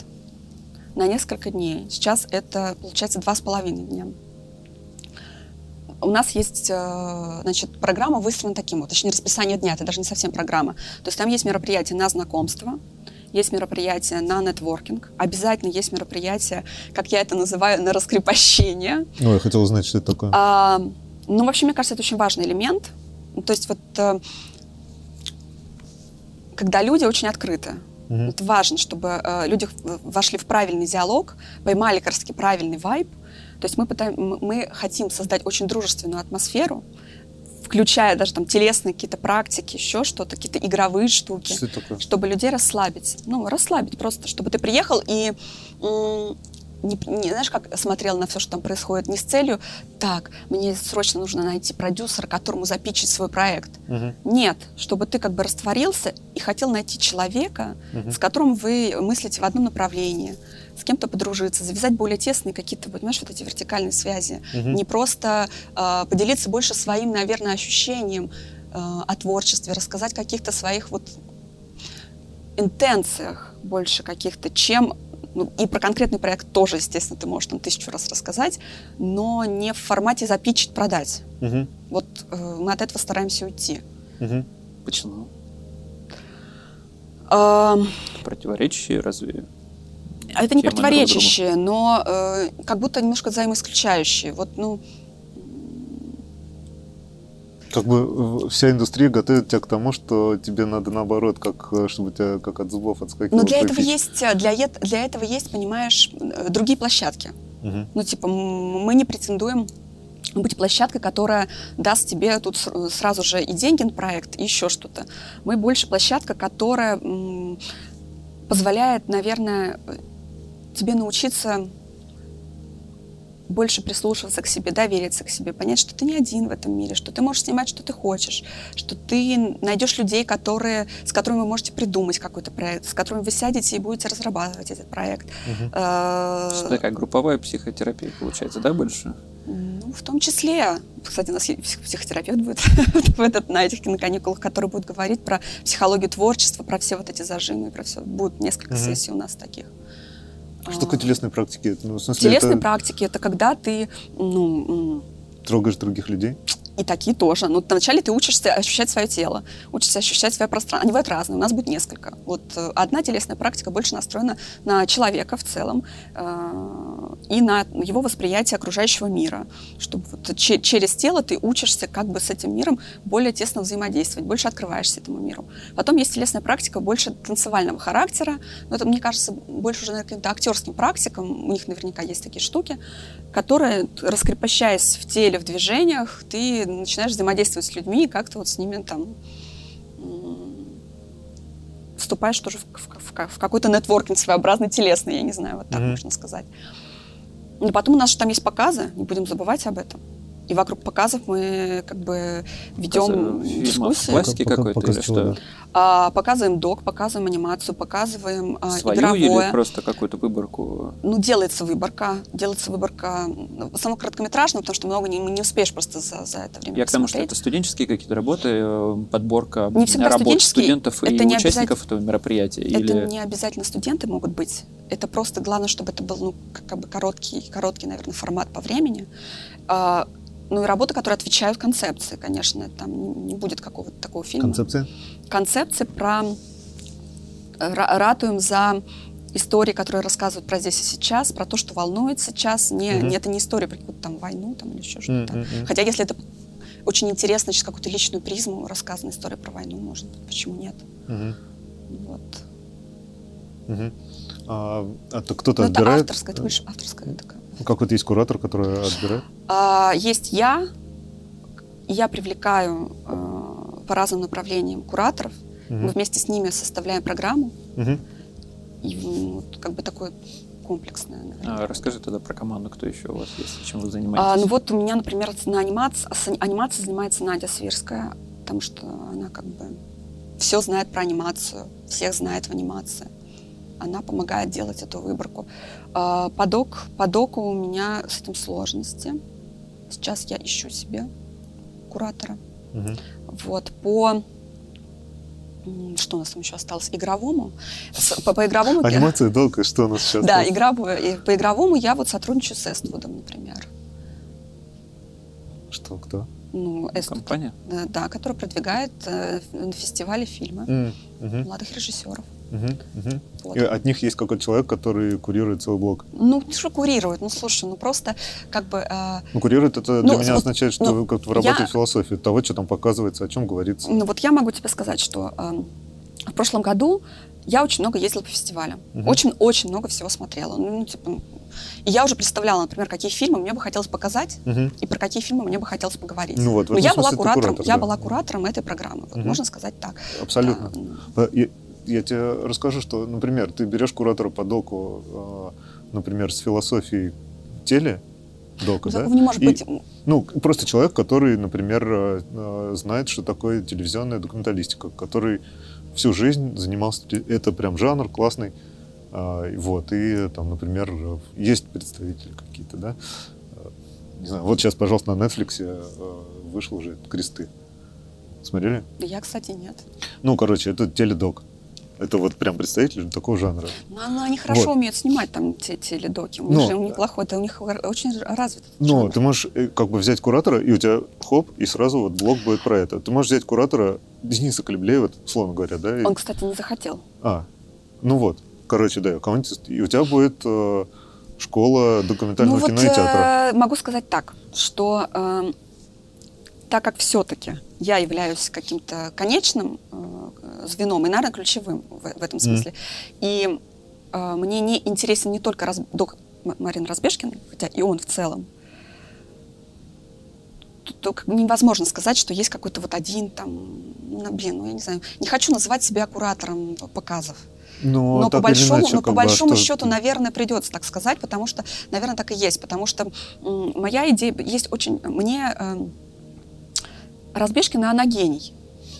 на несколько дней. Сейчас это получается два с половиной дня. У нас есть, э, значит, программа выстроена таким вот, точнее, расписание дня, это даже не совсем программа. То есть там есть мероприятия на знакомство, есть мероприятия на нетворкинг, обязательно есть мероприятия, как я это называю, на раскрепощение. Ну, я хотел узнать, что это такое. А, ну, вообще, мне кажется, это очень важный элемент. Ну, то есть вот э, когда люди очень открыты, Мгм. это важно, чтобы э, люди вошли в правильный диалог, поймали как раз таки правильный вайб. То есть мы, пытаем, мы хотим создать очень дружественную атмосферу, включая даже там телесные какие-то практики, еще что-то, какие-то игровые штуки Что такое? чтобы людей расслабить. Ну, расслабить просто, чтобы ты приехал и не, не знаешь, как смотрел на все, что там происходит, не с целью, так, мне срочно нужно найти продюсера, которому запичить свой проект. Мгм. Нет, чтобы ты как бы растворился и хотел найти человека, Мгм. с которым вы мыслите в одном направлении, с кем-то подружиться, завязать более тесные какие-то, понимаешь, вот эти вертикальные связи. Мгм. Не просто э, поделиться больше своим, наверное, ощущением э, о творчестве, рассказать каких-то своих вот интенциях больше каких-то, чем ну, и про конкретный проект тоже, естественно, ты можешь там тысячу раз рассказать, но не в формате запичить, продать. Мгм. Вот э, мы от этого стараемся уйти. Мгм. Почему? Эм, Противоречие разве? А это не противоречащие, но э, как будто немножко взаимоисключающие. Вот, ну, Как бы в- вся индустрия готовит тебя к тому, что тебе надо наоборот, как э, чтобы тебя как от зубов отскакивало. но для твой этого есть, э, для, для этого есть, понимаешь, э, другие площадки. Мгм. Ну, типа, мы не претендуем быть площадкой, которая даст тебе тут сразу же и деньги на проект, и еще что-то. Мы больше площадка, которая позволяет, наверное, э, тебе научиться больше прислушиваться к себе, довериться к себе, понять, что ты не один в этом мире, что ты можешь снимать, что ты хочешь, что ты найдешь людей, которые, с которыми вы можете придумать какой-то проект, с которыми вы сядете и будете разрабатывать этот проект. Мгм. Э, Что такая групповая психотерапия получается, да, больше? ну, в том числе, кстати, у нас есть психотерапевт будет *laughs* в этот, на этих киноканикулах, который будет говорить про психологию творчества, про все вот эти зажимы, про все. Будет несколько Мгм. сессий у нас таких. Что такое А, телесные практики? Ну, в смысле, Телесные это практики это когда ты, ну, трогаешь других людей? И такие тоже. Ну, вначале ты учишься ощущать свое тело, учишься ощущать свое пространство. Они бывают разные, у нас будет несколько. Вот э, одна телесная практика больше настроена на человека в целом э, и на его восприятие окружающего мира. Чтобы вот че- через тело ты учишься как бы с этим миром более тесно взаимодействовать, больше открываешься этому миру. Потом есть телесная практика больше танцевального характера, но это, мне кажется, больше уже, каким-то актерским практикам, у них наверняка есть такие штуки, которые, раскрепощаясь в теле, в движениях, ты начинаешь взаимодействовать с людьми и как-то вот с ними там вступаешь тоже в, в- в- в какой-то нетворкинг своеобразный, телесный, я не знаю, вот так Мгм. можно сказать. И потом у нас же там есть показы, не будем забывать об этом. И вокруг показов мы как бы ведем Показы дискуссии. классики какой-то показ или что? А, показываем док, показываем анимацию, показываем а, Свою игровое. или просто какую-то выборку? Ну, делается выборка. Делается выборка в основном короткометражную, потому что много не, не успеешь просто за, за это время Я к тому, что посмотреть. это студенческие какие-то работы, э, подборка Не всегда работ студентов и это не участников этого мероприятия? Это или... не обязательно студенты могут быть. Это просто главное, чтобы это был ну, как, как бы короткий, короткий, наверное, формат по времени. Ну и работы, которые отвечают концепции, конечно. Там не, будет какого-то такого фильма. Концепция? концепции про э, ра- ратуем за истории, которые рассказывают про здесь и сейчас, про то, что волнует сейчас. Не, Мгм. не это не история про какую-то там войну там, или еще что-то. М-м-м. Хотя если это очень интересно через какую-то личную призму рассказана история про войну, может быть, почему нет? Мгм. Вот. Мгм. А, а то кто-то Ну, это отбирает? авторская, это больше авторская такая. Ну, Какой-то есть куратор, который отбирает? А, есть я, я привлекаю э, по разным направлениям кураторов, Мгм. мы вместе с ними составляем программу, Мгм. и вот, как бы такое комплексное. наверное. А, расскажи тогда про команду, кто еще у вас есть, чем вы занимаетесь? А, ну вот у меня, например, на анимации, анимацией занимается Надя Свирская, потому что она как бы все знает про анимацию, всех знает в анимации. Она помогает делать эту выборку. А, По, док, по доку у меня с этим сложности. Сейчас я ищу себе куратора. Мгм. Вот, по... Что у нас там еще осталось? Игровому. По, по игровому... Анимация долго, что у нас сейчас? Да, есть? игровую. И по игровому я вот сотрудничаю с Эствудом, например. Что, кто? Ну, Эствуд, Компания? да, да, который продвигает э, на фестивале фильмы М, мгм. молодых режиссеров. Мгм, мгм. Вот. И от них есть какой-то человек, который курирует целый блок. Ну, что курирует? Ну, слушай, ну просто как бы... э, Ну, курирует это Ну, для меня вот, означает, что ну, вы как-то вырабатываете я- философию того, что там показывается, о чем говорится. Ну вот я могу тебе сказать, что эм, в прошлом году я очень много ездила по фестивалям. Мгм. Очень-очень много всего смотрела. Ну, типа, и я уже представляла, например, какие фильмы мне бы хотелось показать Мгм. и про какие фильмы мне бы хотелось поговорить. Ну вот, Но я была куратором, куратор, я да. была куратором этой программы. Вот Мгм. Можно сказать так. Абсолютно. Да. Э, Я, тебе расскажу, что, например, ты берешь куратора по доку, э, например, с философией теле, дока, да? Не может И- быть. Ну, просто человек, который, например, э, э, знает, что такое телевизионная документалистика, который всю жизнь занимался, это прям жанр классный, А, вот, и там, например, есть представители какие-то, да, не знаю, вот сейчас, пожалуйста, на Netflix вышел уже «Кресты». Смотрели? Да я, кстати, нет. Ну, короче, это теледок. Это вот прям представитель такого жанра. Но, но они хорошо Вот. умеют снимать там те, теледоки. У Ну, них же у них плохой, это у них очень развит. Но жанр. ты можешь э, как бы взять куратора, и у тебя хоп, и сразу вот блок будет про это. Ты можешь взять куратора Дениса Калеблеева, условно говоря, да? и- Он, кстати, не захотел. А, ну вот. Короче, да. И у тебя будет э, школа документального ну вот кино и театра. э, могу сказать так, что э, так как все-таки я являюсь каким-то конечным э, звеном и, наверное, ключевым в, в этом смысле, и э, мне не интересен не только раз, док Марин Разбежкин, хотя и он в целом, то, невозможно сказать, что есть какой-то вот один там, ну, блин, ну я не знаю, не хочу называть себя куратором показов. Ну, Но по так или большому, иначе, но по а большому что- счету, наверное, придется так сказать, потому что, наверное, так и есть. Потому что моя идея есть очень... Мне эм, Разбежкина, она гений.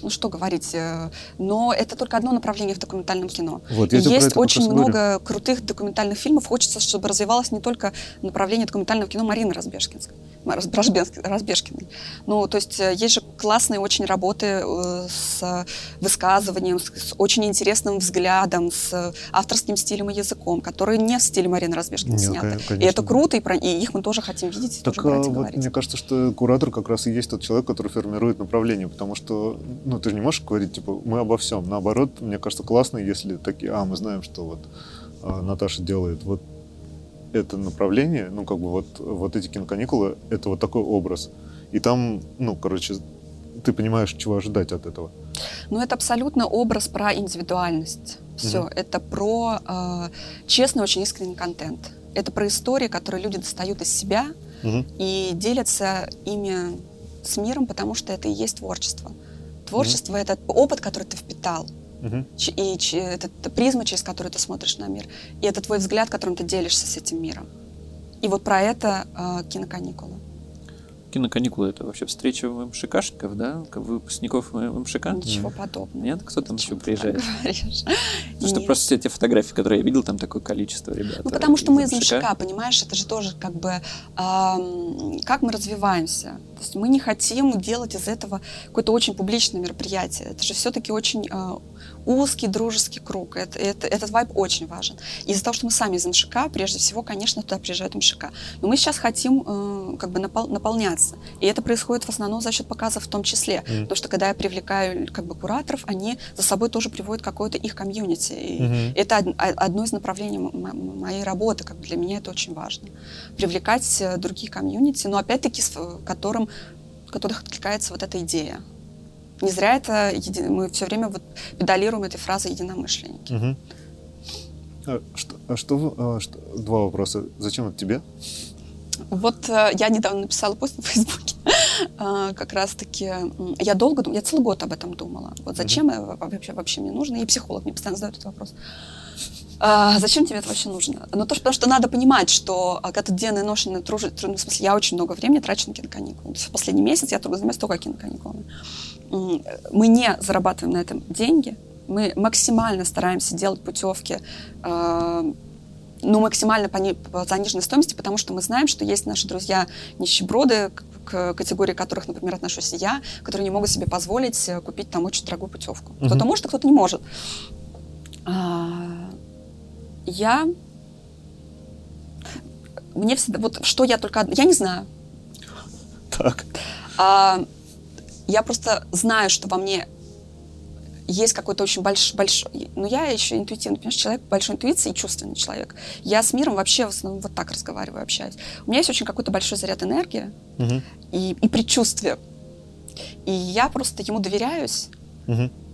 Ну что говорить, э, но это только одно направление в документальном кино. Вот, я есть очень много крутых документальных фильмов. Хочется, чтобы развивалось не только направление документального кино Марины Разбежкинской, Разбежкиной. Ну, то есть э, есть же классные очень работы э, с высказыванием, с, очень интересным взглядом, с авторским стилем и языком, которые не в стиле Марины Разбежкиной Нет, сняты. И это круто, и, про- и их мы тоже хотим видеть, Так, тоже а, вот говорить. мне кажется, что куратор как раз и есть тот человек, который формирует направление, потому что, ну, ты же не можешь говорить, типа, мы обо всем. Наоборот, мне кажется, классно, если такие, а, мы знаем, что вот а, Наташа делает вот это направление, ну, как бы вот, вот эти киноканикулы, это вот такой образ. И там, ну, короче, ты понимаешь, чего ожидать от этого. Ну, это абсолютно образ про индивидуальность. Все, Мгм. это про э, честный, очень искренний контент. Это про истории, которые люди достают из себя Мгм. и делятся ими с миром, потому что это и есть творчество. Творчество это опыт, который ты впитал, ч- и это т- призма, через которую ты смотришь на мир. И это твой взгляд, которым ты делишься с этим миром. И вот про это э, киноканикулы. Киноканикулы это вообще встреча в МШКшников, да? Выпускников в МШК? Ничего подобного. Нет? Кто там еще приезжает? *laughs* Потому что просто все те фотографии, которые я видел, там такое количество ребят. Ну, э, потому что мы из МШК. Понимаешь, это же тоже как бы как мы развиваемся. То есть мы не хотим делать из этого какое-то очень публичное мероприятие. Это же все-таки очень а, узкий дружеский круг. Это, это- этот вайб очень важен. Из-за того, что мы сами из МШК, прежде всего, конечно, туда приезжают МШК. Но мы сейчас хотим э, как бы напол- наполняться. И это происходит в основном за счет показов в том числе. Мгм. Потому что когда я привлекаю как бы кураторов, они за собой тоже приводят какое-то их комьюнити. И Мгм. это од- о- одно из направлений моей работы. Как бы для меня это очень важно. Привлекать э, другие комьюнити, но опять-таки с которым, в которых откликается вот эта идея. Не зря это еди- мы все время вот педалируем этой фразой единомышленники. Мгм. А что, а что, а что- два вопроса. Зачем это тебе? Вот э, я недавно написала пост на Фейсбуке, э, *laughs* как раз-таки, я долго, дум- я целый год об этом думала. Вот зачем это вообще, вообще мне нужно? И психолог мне постоянно задает этот вопрос. А, зачем тебе это вообще нужно? Ну, то, что- потому что надо понимать, что а, когда ты денно и ношенно тружишь, тру- ну, в смысле, я очень много времени трачу на киноканикулы. То есть в последний месяц я только занимаюсь только киноканикулами. Мы не зарабатываем на этом деньги, мы максимально стараемся делать путевки э, ну, максимально по, ни- по заниженной стоимости, потому что мы знаем, что есть наши друзья нищеброды, к, категории которых, например, отношусь и я, которые не могут себе позволить э, купить там очень дорогую путевку. Мгм. Кто-то может, а кто-то не может. Я... Мне всегда... Вот что я только... Я не знаю. Так. А, я просто знаю, что во мне есть какой-то очень большой, большой... Но я еще интуитивный, понимаешь, человек, большой интуиции и чувственный человек. Я с миром вообще в основном вот так разговариваю, общаюсь. У меня есть очень какой-то большой заряд энергии Мгм. и, и предчувствия. И я просто ему доверяюсь,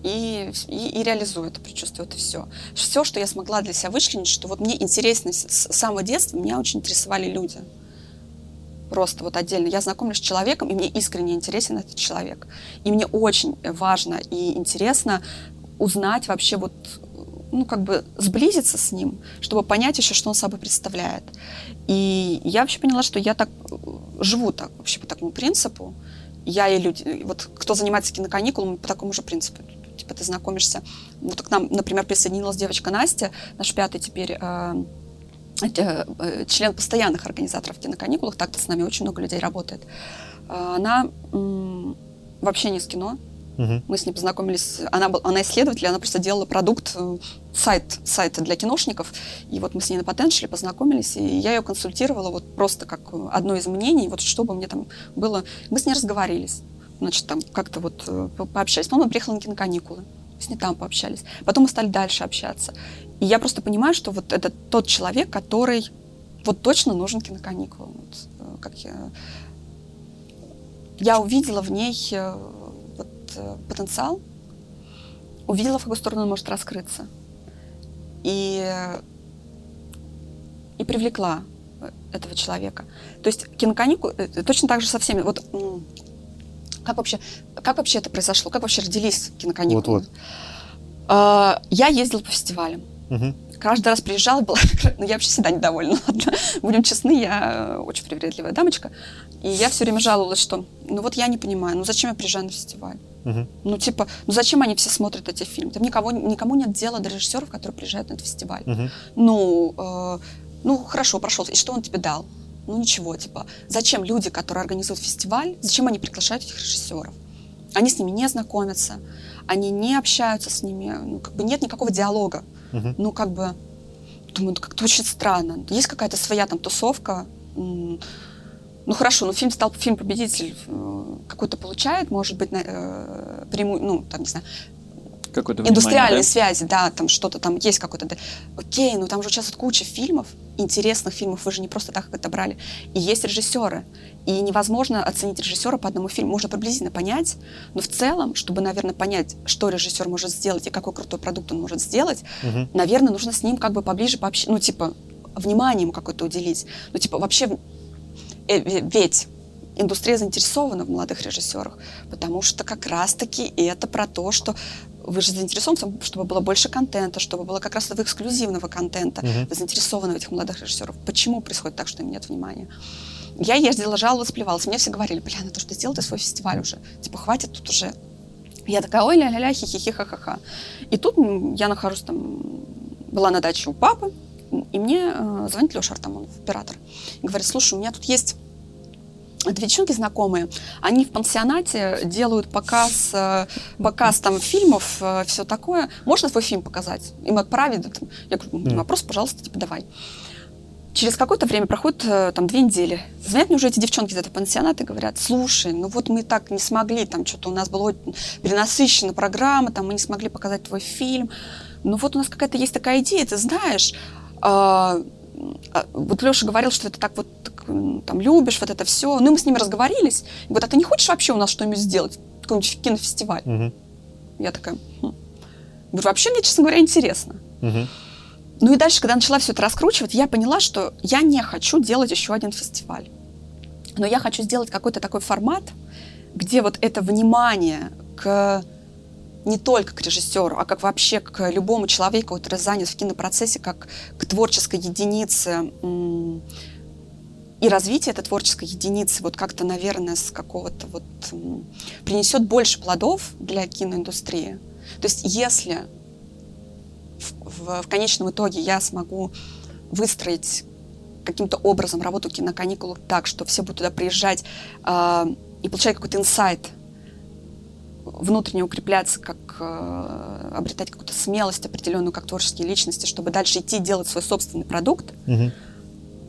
И, и, и реализую это предчувствие, и все. Все, что я смогла для себя вычленить, что вот мне интересно с, с самого детства, меня очень интересовали люди. Просто вот отдельно. Я знакомлюсь с человеком, и мне искренне интересен этот человек. И мне очень важно и интересно узнать вообще вот, ну, как бы сблизиться с ним, чтобы понять еще, что он собой представляет. И я вообще поняла, что я так э, живу так, вообще по такому принципу. Я и люди, вот кто занимается киноканикулами, по такому же принципу. Типа ты знакомишься. Вот к нам, например, присоединилась девочка Настя, наш пятый теперь э, э, э, член постоянных организаторов киноканикулах, так-то с нами очень много людей работает. Э, Она м, вообще не с кино, Мгм. мы с ней познакомились. Она, был, она исследователь, она просто делала продукт, э, сайт, сайт для киношников. И вот мы с ней на Potential познакомились, и я ее консультировала вот просто как э, одно из мнений, вот чтобы мне там было... Мы с ней разговорились. Значит, там как-то вот э, по- пообщались. Потом она приехала на киноканикулы. С ней там пообщались. Потом мы стали дальше общаться. И я просто понимаю, что вот это тот человек, который вот точно нужен киноканикулам. Вот, как я... я увидела в ней потенциал, увидела, в какую сторону он может раскрыться. И, э, и привлекла э, этого человека. То есть киноканикулы э, точно так же со всеми. Вот как вообще, как вообще это произошло? Как вообще родились киноканикулы? Вот-вот. А, Я ездила по фестивалям. Мгм. Каждый раз приезжала, была... *laughs* Ну, я вообще всегда недовольна. ладно. Будем честны, я очень привередливая дамочка. И я все время жаловалась, что, ну вот я не понимаю, ну зачем я приезжаю на фестиваль? Мгм. Ну, типа, ну зачем они все смотрят эти фильмы? Там никого, никому нет дела до режиссеров, которые приезжают на этот фестиваль. Мгм. Ну, э, ну, хорошо, прошел. И что он тебе дал? Ну, ничего, типа, зачем люди, которые организуют фестиваль, зачем они приглашают этих режиссеров? Они с ними не знакомятся, они не общаются с ними, ну, как бы нет никакого диалога. Мгм. Ну, как бы, думаю, ну, как-то очень странно. Есть какая-то своя там тусовка. Ну, хорошо, ну, фильм стал, фильм «Победитель» э, какой-то получает, может быть, на, э, прямую, ну, там, не знаю, Какое-то индустриальные да? связи, да, там что-то там есть какой-то. да. Окей, ну там же участвует куча фильмов, интересных фильмов, вы же не просто так их отобрали. И есть режиссеры. И невозможно оценить режиссера по одному фильму. Можно приблизительно понять, но в целом, чтобы, наверное, понять, что режиссер может сделать и какой крутой продукт он может сделать, Мгм. наверное, нужно с ним как бы поближе пообщаться, ну, типа, внимание ему какое-то уделить. Ну, типа, вообще, э, ве- ведь индустрия заинтересована в молодых режиссерах, потому что как раз-таки это про то, что вы же заинтересованы, чтобы было больше контента, чтобы было как раз этого эксклюзивного контента. Мгм. Вы заинтересованы в этих молодых режиссеров. Почему происходит так, что им нет внимания? Я ездила, жаловалась, плевалась. Мне все говорили, бля, ну то, что ты сделал, ты свой фестиваль уже. Типа, хватит тут уже. Я такая, ой, ля-ля-ля, хи-хи-хи, ха-ха-ха. И тут я нахожусь там, была на даче у папы, и мне э, звонит Леша Артамонов, оператор, и говорит, слушай, у меня тут есть две девчонки знакомые, они в пансионате делают показ, э, показ там фильмов, все такое. Можно твой фильм показать? Им отправить? Я говорю, вопрос, пожалуйста, типа давай. Через какое-то время проходит э, там две недели. Звонят мне уже эти девчонки из этого пансионата и говорят, слушай, ну вот мы так не смогли, там что-то у нас была перенасыщена программа, там мы не смогли показать твой фильм. Ну вот у нас какая-то есть такая идея, ты знаешь, а, вот Леша говорил, что ты так вот там любишь вот это все. Ну, и мы с ними разговорились. И говорит, а ты не хочешь вообще у нас что-нибудь сделать? Какой-нибудь кинофестиваль? Мгм. Я такая, хм. Говорю, вообще мне, честно говоря, интересно. Мгм. Ну и дальше, когда начала все это раскручивать, я поняла, что я не хочу делать еще один фестиваль. Но я хочу сделать какой-то такой формат, где вот это внимание к не только к режиссеру, а как вообще к любому человеку, который занят в кинопроцессе, как к творческой единице и развитие этой творческой единицы вот как-то, наверное, с какого-то вот принесет больше плодов для киноиндустрии. То есть если в, в- в конечном итоге я смогу выстроить каким-то образом работу киноканикулах так, что все будут туда приезжать а, и получать какой-то инсайт, внутренне укрепляться, как э, обретать какую-то смелость определенную, как творческие личности, чтобы дальше идти делать свой собственный продукт,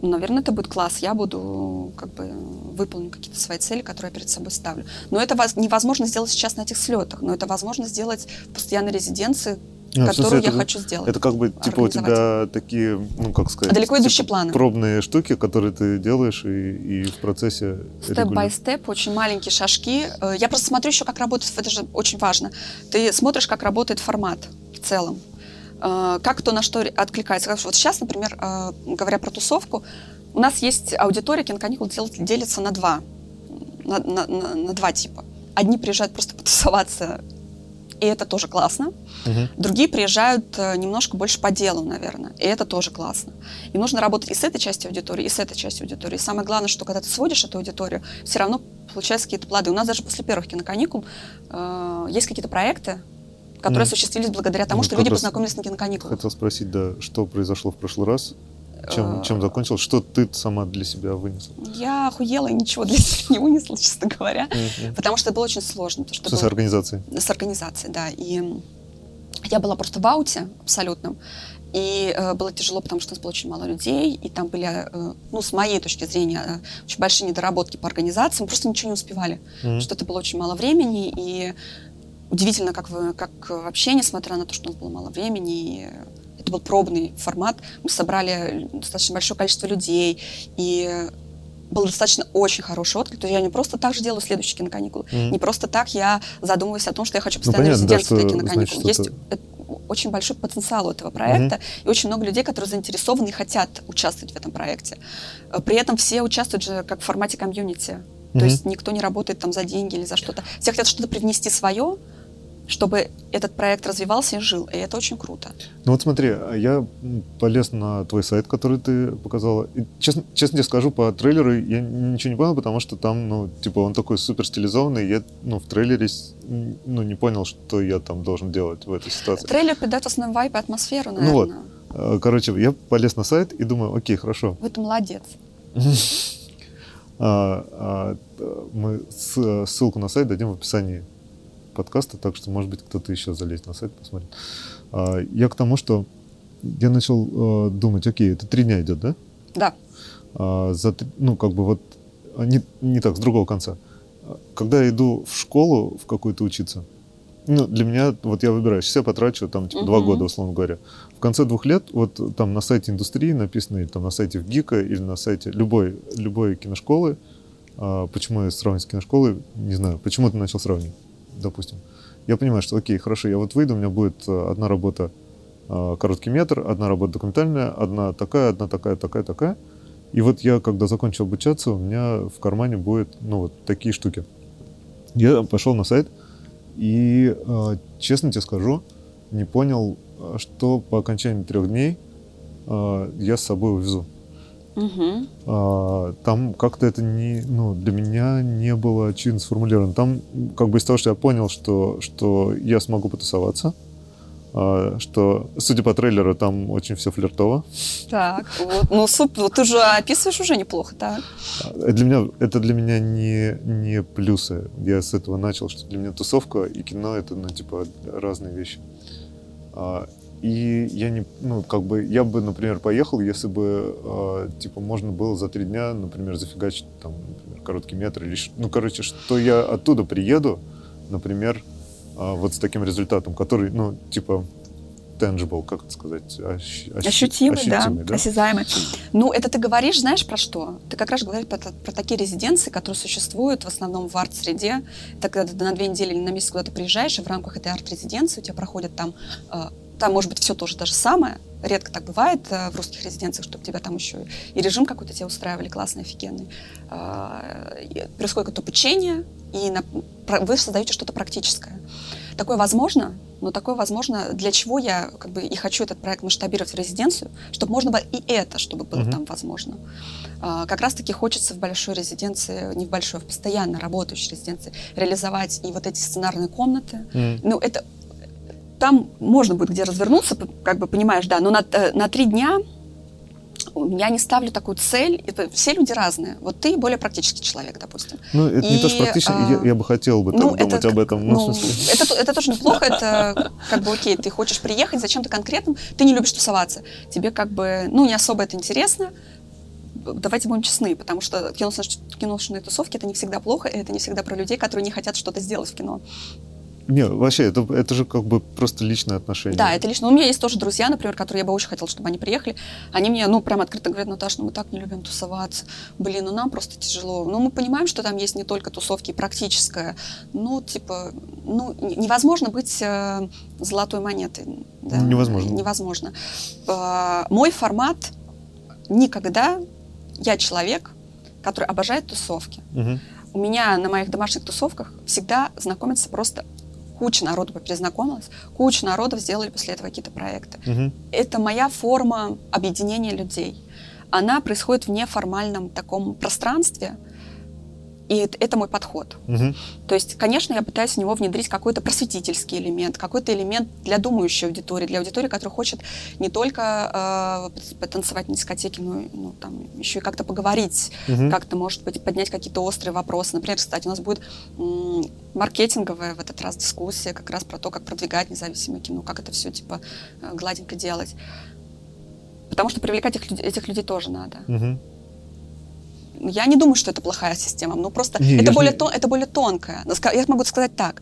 ну, наверное, это будет класс. Я буду как бы выполню какие-то свои цели, которые я перед собой ставлю. Но это невозможно сделать сейчас на этих слетах, но это возможно сделать в постоянной резиденции, а, которую смысле, я хочу сделать. Это как бы типа у тебя такие, ну как сказать, далеко идущие типа, планы, пробные штуки, которые ты делаешь и, и в процессе. Степ бай степ, очень маленькие шажки. Э, я просто смотрю еще, как работает, это же очень важно. Ты смотришь, как работает формат в целом. Э, как кто на что откликается. Вот сейчас, например, э, говоря про тусовку, у нас есть аудитория киноканикул делится на два, на, на, на, на два типа. Одни приезжают просто *laughs* потусоваться, и это тоже классно. Угу. Другие приезжают э, немножко больше по делу, наверное, и это тоже классно. И нужно работать и с этой частью аудитории, и с этой частью аудитории. И самое главное, что когда ты сводишь эту аудиторию, все равно получаются какие-то плоды. У нас даже после первых киноканикул э, есть какие-то проекты, которые mm. осуществились благодаря тому, ну, что люди познакомились на киноканикулах. Хотел спросить, да, что произошло в прошлый раз? Чем, э, чем закончилось? Что ты сама для себя вынесла? Я охуела и ничего для себя не вынесла, *laughs* честно говоря. Потому что это было очень сложно. Что, что с организацией? С организацией, да. И я была просто в ауте абсолютном. И э, было тяжело, потому что у нас было очень мало людей, и там были, э, ну, с моей точки зрения, э, очень большие недоработки по организации. Мы просто ничего не успевали, mm-hmm. что это было очень мало времени, и удивительно, как, вы, как вообще, несмотря на то, что у нас было мало времени, это был пробный формат, мы собрали достаточно большое количество людей, и был достаточно очень хороший отклик. То есть я не просто так же делаю следующие киноканикулы. Mm-hmm. Не просто так я задумываюсь о том, что я хочу постоянно ну, резидентство да, киноканикул. Значит, Есть это... очень большой потенциал у этого проекта, mm-hmm. и очень много людей, которые заинтересованы и хотят участвовать в этом проекте. При этом все участвуют же как в формате комьюнити. Mm-hmm. То есть никто не работает там за деньги или за что-то. Все хотят что-то привнести свое, чтобы этот проект развивался и жил. И это очень круто. Ну вот смотри, я полез на твой сайт, который ты показала. И, честно, честно тебе скажу, по трейлеру я ничего не понял, потому что там, ну, типа, он такой супер стилизованный. Я, ну, в трейлере, ну, не понял, что я там должен делать в этой ситуации. Трейлер придает основной вайп и атмосферу, наверное. Ну вот. Э, короче, я полез на сайт и думаю, окей, хорошо. Вот молодец. *laughs* А, а, мы ссылку на сайт дадим в описании подкаста, так что, может быть, кто-то еще залезет на сайт, посмотрит. А, я к тому, что я начал э, думать, окей, это три дня идет, да? Да. А, за, ну, как бы вот, а, не, не так, с другого конца. Когда я иду в школу в какую-то учиться, ну, для меня, вот я выбираю, сейчас я потрачу там, типа, два года, условно говоря. В конце двух лет, вот там на сайте индустрии написано, или там на сайте в ГИКа, или на сайте любой, любой киношколы, а, почему я сравниваю с киношколой, не знаю, почему ты начал сравнивать? Допустим, я понимаю, что окей, хорошо, я вот выйду, у меня будет э, одна работа э, короткий метр, одна работа документальная, одна такая, одна такая, такая, такая. И вот я, когда закончил обучаться, у меня в кармане будет, ну, вот такие штуки. Я пошел на сайт и, э, честно тебе скажу, не понял, что по окончании трех дней я с собой увезу. Угу. А, там как-то это не, ну, для меня не было очевидно сформулировано. Там как бы из того, что я понял, что, что я смогу потусоваться, а, что, судя по трейлеру, там очень все флиртово. Так, *laughs* вот, ну супер, вот ты же описываешь уже неплохо, да? Для меня, это для меня не, не плюсы. Я с этого начал, что для меня тусовка и кино это, ну, типа, разные вещи. И я не, ну, как бы, я бы, например, поехал, если бы, э, типа, можно было за три дня, например, зафигачить, там, например, короткий метр или, ну, короче, что я оттуда приеду, например, э, вот с таким результатом, который, ну, типа, tangible, как это сказать? Ощ, ощутимый, ощутимый да, да, осязаемый. Ну, это ты говоришь, знаешь, про что? Ты как раз говоришь про, про такие резиденции, которые существуют в основном в арт-среде. Это когда ты на две недели или на месяц куда-то приезжаешь, и в рамках этой арт-резиденции у тебя проходят там э, там может быть все тоже то же самое. Редко так бывает э, в русских резиденциях, чтобы тебя там еще и режим какой-то тебе устраивали классный, офигенный. Э, происходит какое-то обучение, и на, вы создаете что-то практическое. Такое возможно, но такое возможно, для чего я как бы и хочу этот проект масштабировать в резиденцию, чтобы можно было и это, чтобы было mm-hmm. там возможно. А, как раз-таки хочется в большой резиденции, не в большой, а в постоянно работающей резиденции реализовать и вот эти сценарные комнаты. Mm-hmm. Ну, это там можно будет где развернуться, как бы понимаешь, да, но на, э, на три дня я не ставлю такую цель. Все люди разные. Вот ты более практический человек, допустим. Ну, это и, не то, что практично, а, я, я бы хотел бы ну, думать это, об этом. Ну, это, это тоже неплохо, это как бы окей, ты хочешь приехать, зачем-то конкретным, ты не любишь тусоваться. Тебе как бы, ну, не особо это интересно, давайте будем честны, потому что киношные тусовки это не всегда плохо, и это не всегда про людей, которые не хотят что-то сделать в кино. Не, вообще, это, это же как бы просто личное отношение. Да, это лично. У меня есть тоже друзья, например, которые я бы очень хотела, чтобы они приехали. Они мне, ну, прям открыто говорят, Наташа, ну мы так не любим тусоваться. Блин, ну нам просто тяжело. Ну, мы понимаем, что там есть не только тусовки, практическое. Ну, типа, ну, невозможно быть э, золотой монетой. Да? Невозможно. Невозможно. Э, мой формат никогда... Я человек, который обожает тусовки. Угу. У меня на моих домашних тусовках всегда знакомятся просто куча народу перезнакомилась, куча народов сделали после этого какие-то проекты. Угу. Это моя форма объединения людей. Она происходит в неформальном таком пространстве, и это, мой подход. Угу. То есть, конечно, я пытаюсь в него внедрить какой-то просветительский элемент, какой-то элемент для думающей аудитории, для аудитории, которая хочет не только э, потанцевать на дискотеке, но ну, там, еще и как-то поговорить, угу. как-то, может быть, поднять какие-то острые вопросы. Например, кстати, у нас будет м- маркетинговая в этот раз дискуссия как раз про то, как продвигать независимое кино, как это все, типа, э, гладенько делать. Потому что привлекать этих, этих людей тоже надо. Угу. Я не думаю, что это плохая система, но просто не, это, более не... тон, это более тонкое. Я могу сказать так,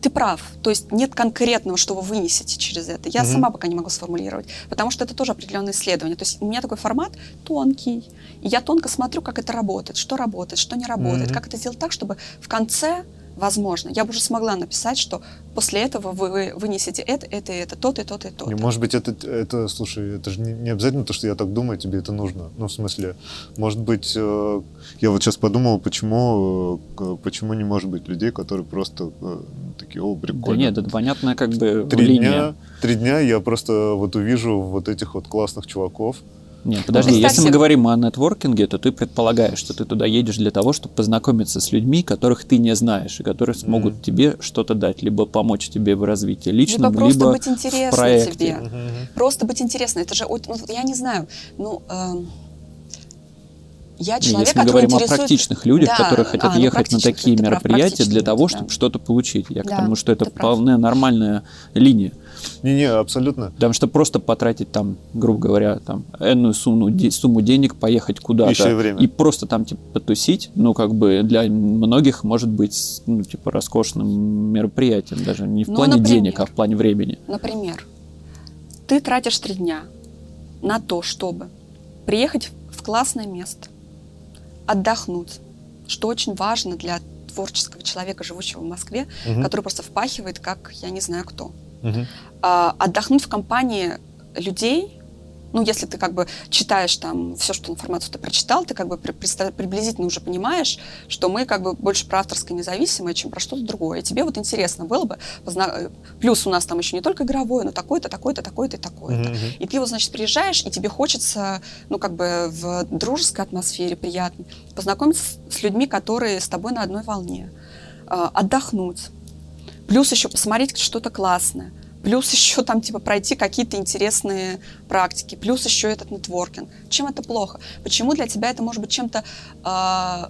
ты прав, то есть нет конкретного, что вы вынесете через это. Я угу. сама пока не могу сформулировать, потому что это тоже определенное исследование. То есть у меня такой формат тонкий, и я тонко смотрю, как это работает, что работает, что не работает, угу. как это сделать так, чтобы в конце возможно. Я бы уже смогла написать, что после этого вы вынесете это, это, это, тот и тот и тот. Может быть, это, это, слушай, это же не, не обязательно то, что я так думаю, тебе это нужно. Ну, в смысле, может быть, э, я вот сейчас подумал, почему, э, почему не может быть людей, которые просто э, такие, о, прикольно. Да нет, это понятная как бы три линия. Дня, три дня я просто вот увижу вот этих вот классных чуваков, нет, подожди, ну, если мы говорим о нетворкинге, то ты предполагаешь, что ты туда едешь для того, чтобы познакомиться с людьми, которых ты не знаешь, и которые смогут mm-hmm. тебе что-то дать, либо помочь тебе в развитии личном, либо, просто либо быть интересно в проекте. тебе. Mm-hmm. Просто быть интересно. Это же, ну, я не знаю, ну... Э, я человек, Если мы говорим интересует... о практичных людях, да, которые хотят а, ну, ехать на такие мероприятия для того, чтобы да. что-то получить. Я да, к тому, что это вполне нормальная линия. Не-не, абсолютно. Потому что просто потратить там, грубо говоря, там энную сумму, де, сумму денег, поехать куда-то и, время. и просто там типа потусить, ну как бы для многих может быть ну типа роскошным мероприятием, даже не в ну, плане например, денег, а в плане времени. Например, ты тратишь три дня на то, чтобы приехать в классное место, отдохнуть, что очень важно для творческого человека, живущего в Москве, угу. который просто впахивает, как я не знаю кто. Угу. А, отдохнуть в компании людей, ну, если ты как бы читаешь там все, что информацию ты прочитал, ты как бы приблизительно уже понимаешь, что мы как бы больше про авторское независимое, чем про что-то другое. И тебе вот интересно было бы, позна... плюс у нас там еще не только игровое, но такое-то, такое-то, такое-то и такое-то. Mm-hmm. И ты вот, значит, приезжаешь, и тебе хочется, ну, как бы в дружеской атмосфере приятно познакомиться с людьми, которые с тобой на одной волне, а, отдохнуть, плюс еще посмотреть что-то классное плюс еще там типа пройти какие-то интересные практики, плюс еще этот нетворкинг. Чем это плохо? Почему для тебя это может быть чем-то э,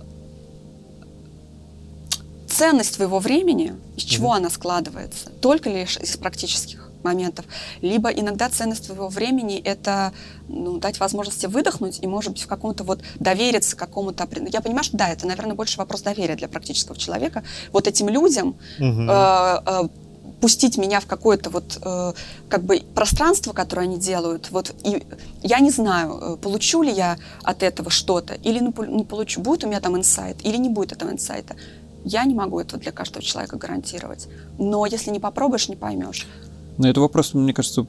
ценность твоего времени, из чего mm-hmm. она складывается? Только лишь из практических моментов. Либо иногда ценность твоего времени — это ну, дать возможность выдохнуть и, может быть, в каком-то вот довериться какому-то... Я понимаю, что да, это, наверное, больше вопрос доверия для практического человека. Вот этим людям угу. э, э, пустить меня в какое-то вот э, как бы пространство, которое они делают. Вот и я не знаю, э, получу ли я от этого что-то или не получу, будет у меня там инсайт или не будет этого инсайта. Я не могу этого для каждого человека гарантировать. Но если не попробуешь, не поймешь. Но это вопрос, мне кажется,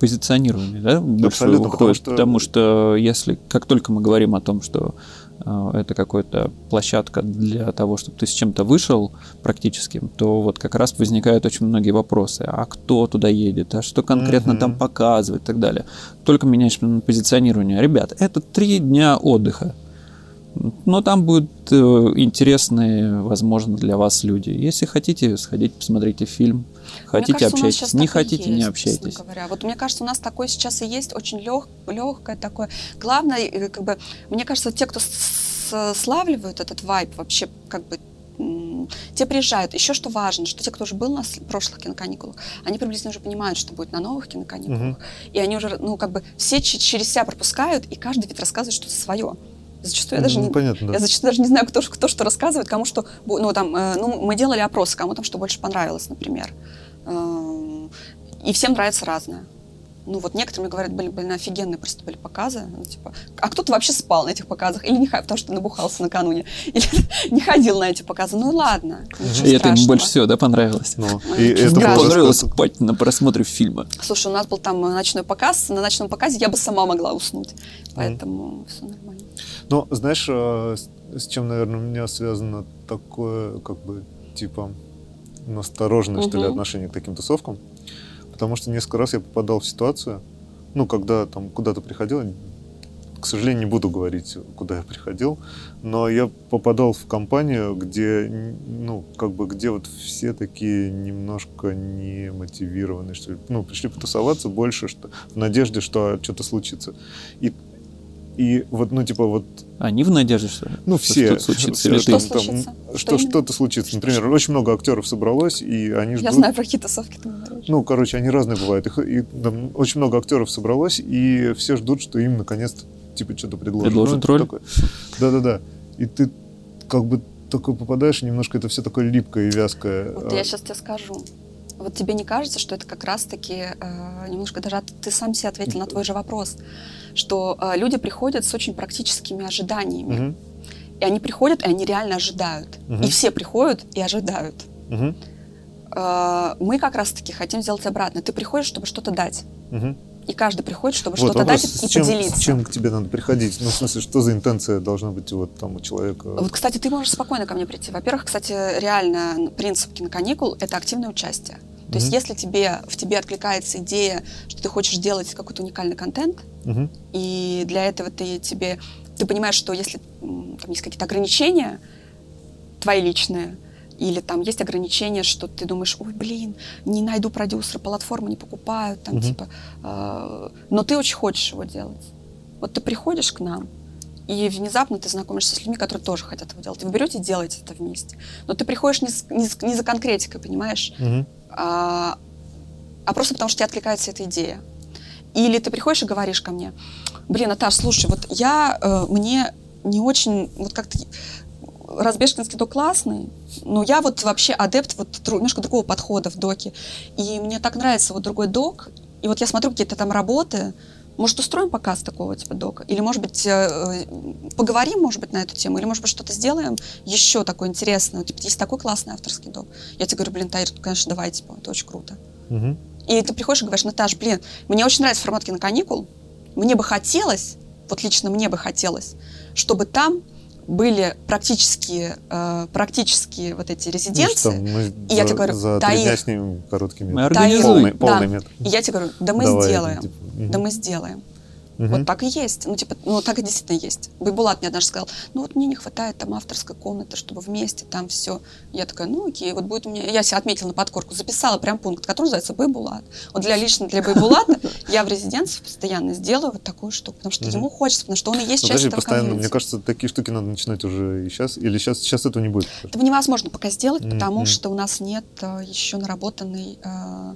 позиционирования, да? Абсолютно, потому что... потому что если, как только мы говорим о том, что это какая-то площадка для того, чтобы ты с чем-то вышел практически, то вот как раз возникают очень многие вопросы. А кто туда едет? А что конкретно mm-hmm. там показывать и так далее? Только меняешь позиционирование. Ребят, это три дня отдыха. Но там будут э, интересные, возможно, для вас люди. Если хотите, сходите, посмотрите фильм. Хотите, кажется, общайтесь. Не хотите, есть, не общайтесь. Говоря. Вот мне кажется, у нас такое сейчас и есть, очень лег, легкое такое. Главное, э, как бы, мне кажется, те, кто славливают этот вайб, вообще как бы те приезжают. Еще что важно, что те, кто уже был на прошлых киноканикулах, они приблизительно уже понимают, что будет на новых киноканикулах. Uh-huh. И они уже, ну, как бы все через себя пропускают, и каждый ведь рассказывает что-то свое. Зачастую я даже Ну, не, понятно, да. я зачастую даже не знаю, кто, кто что рассказывает, кому что... Ну, там, э, ну, мы делали опросы, кому там что больше понравилось, например. Эм, И всем нравится разное. Ну, вот некоторые мне говорят, блин, блин, офигенные просто были показы. Ну, типа, а кто-то вообще спал на этих показах, или не ходил, потому что набухался накануне, *laughs* или не ходил на эти показы. Ну, ладно, И это ему страшного. больше всего, да, понравилось? Ну, Ой, и это Понравилось спать на просмотре фильма. Слушай, у нас был там э, ночной показ, на ночном показе я бы сама могла уснуть, поэтому все нормально. Ну, знаешь, а, с чем, наверное, у меня связано такое, как бы, типа, настороженное, что ли, отношение к таким тусовкам? Потому что несколько раз я попадал в ситуацию, ну, когда там куда-то приходил, к сожалению, не буду говорить, куда я приходил, но я попадал в компанию, где, ну, как бы, где вот все такие немножко не мотивированные, что ли. Ну, пришли потусоваться больше, что, в надежде, что что-то случится. И, и вот, ну, типа, вот Они в надежде, что ну, Что все. что-то случится, все, или Что ты? там- случится? Что Что что-то случится. Например, очень много актеров собралось, и они ждут... Я знаю, про какие тусовки ты говоришь. Ну, короче, они разные бывают. Их- и, там очень много актеров собралось, и все ждут, что им наконец-то типа что-то предложат. Предложат Ну, роль? Да-да-да. И ты как бы такой попадаешь, и немножко это все такое липкое и вязкое. Вот А, я сейчас тебе скажу. Вот тебе не кажется, что это как раз-таки э, немножко даже ты сам себе ответил на твой же вопрос, что э, люди приходят с очень практическими ожиданиями, мгм, и они приходят, и они реально ожидают, Мгм. и все приходят и ожидают. мгм, Э, мы как раз-таки хотим сделать обратно. Ты приходишь, чтобы что-то дать, мгм. и каждый приходит, чтобы Вот что-то дать и чем, поделиться. с чем к тебе надо приходить? Ну, в смысле, что за интенция должна быть вот там у человека? Вот, кстати, ты можешь спокойно ко мне прийти. Во-первых, кстати, реально принцип киноканикул – это активное участие. То есть, если тебе, в тебе откликается идея, что ты хочешь делать какой-то уникальный контент, и для этого ты тебе ты понимаешь, что если там есть какие-то ограничения твои личные, или там есть ограничения, что ты думаешь, ой, блин, не найду продюсера, платформы не покупают, там типа, э, но ты очень хочешь его делать. Вот ты приходишь к нам, и внезапно ты знакомишься с людьми, которые тоже хотят его делать. И вы берете и делаете это вместе. Но ты приходишь не, с- не с- не за конкретикой, понимаешь? мгм, а, а просто потому, что тебе откликается эта идея. Или ты приходишь и говоришь ко мне, блин, Наташ, слушай, вот я, э, мне не очень, вот как-то Разбежкинский док классный, но я вот вообще адепт вот дру- немножко другого подхода в доке. И мне так нравится вот другой док, и вот я смотрю какие-то там работы, может, устроим показ такого типа дока? Или, может быть, э, э, поговорим, может быть, на эту тему? Или, может быть, что-то сделаем еще такое интересное? Типа, есть такой классный авторский док. Я тебе говорю, блин, Таир, конечно, давай, типа, это очень круто. мгм. И ты приходишь и говоришь, Наташ, блин, мне очень нравится формат киноканикул. Мне бы хотелось, вот лично мне бы хотелось, чтобы там были практические, э, практические вот эти Ну, что резиденции. мы И я за- тебе говорю, за три дня снимем короткий Мы метр. организуем. Полный, Да. полный метр. И я тебе говорю, да мы Давай, сделаем. типа, мгм. Да мы сделаем. Мгм. Вот так и есть. Ну, типа, ну, так и действительно есть. Байбулат мне однажды сказал, ну, вот мне не хватает там авторской комнаты, чтобы вместе там все. Я такая, ну, окей, вот будет у меня... Я себе отметила на подкорку, записала прям пункт, который называется Байбулат. Вот для лично для Байбулата я в резиденции постоянно сделаю вот такую штуку, потому что ему хочется, потому что он и есть Ну, часть этого постоянно, мне кажется, такие штуки надо начинать уже и сейчас, или сейчас, сейчас этого не будет. Этого невозможно пока сделать, потому что у нас нет э, еще наработанной э,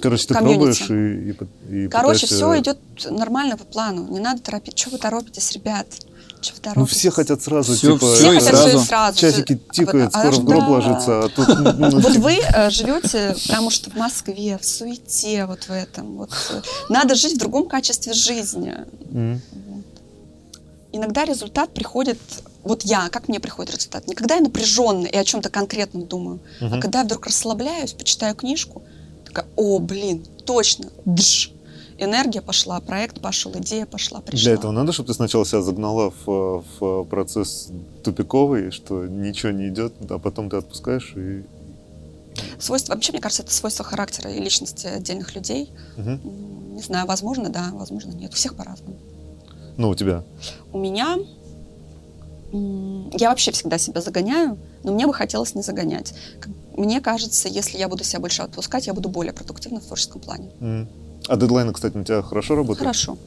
Короче, ты комьюнити. пробуешь и, и, и Короче, пытаешься- все идет нормально по плану. Не надо торопить. Что вы торопитесь, ребят? Вы торопитесь? Ну, все хотят сразу, Всё- типа, Все хотят сразу. все и сразу. часики А тикают, вот- а скоро в гроб да. ложится, а тут... ну, Вот типа, вы э, живете, потому что в Москве, в суете, вот в этом. Вот, э, надо жить в другом качестве жизни. Вот. Иногда результат приходит, вот я, как мне приходит результат? Не когда я напряженно и о чем-то конкретном думаю, а мгм. когда я вдруг расслабляюсь, почитаю книжку, такая, о, блин, точно, дж, энергия пошла, проект пошел, идея пошла, пришла. Для этого надо, чтобы ты сначала себя загнала в, в процесс тупиковый, что ничего не идет, а потом ты отпускаешь и... Свойство, вообще, мне кажется, это свойство характера и личности отдельных людей. М, Не знаю, возможно, да, возможно, нет. У всех по-разному. Ну, у тебя. У меня... Я вообще всегда себя загоняю, но мне бы хотелось не загонять. Мне кажется, если я буду себя больше отпускать, я буду более продуктивна в творческом плане. М. А дедлайны, кстати, у тебя хорошо работают? Хорошо.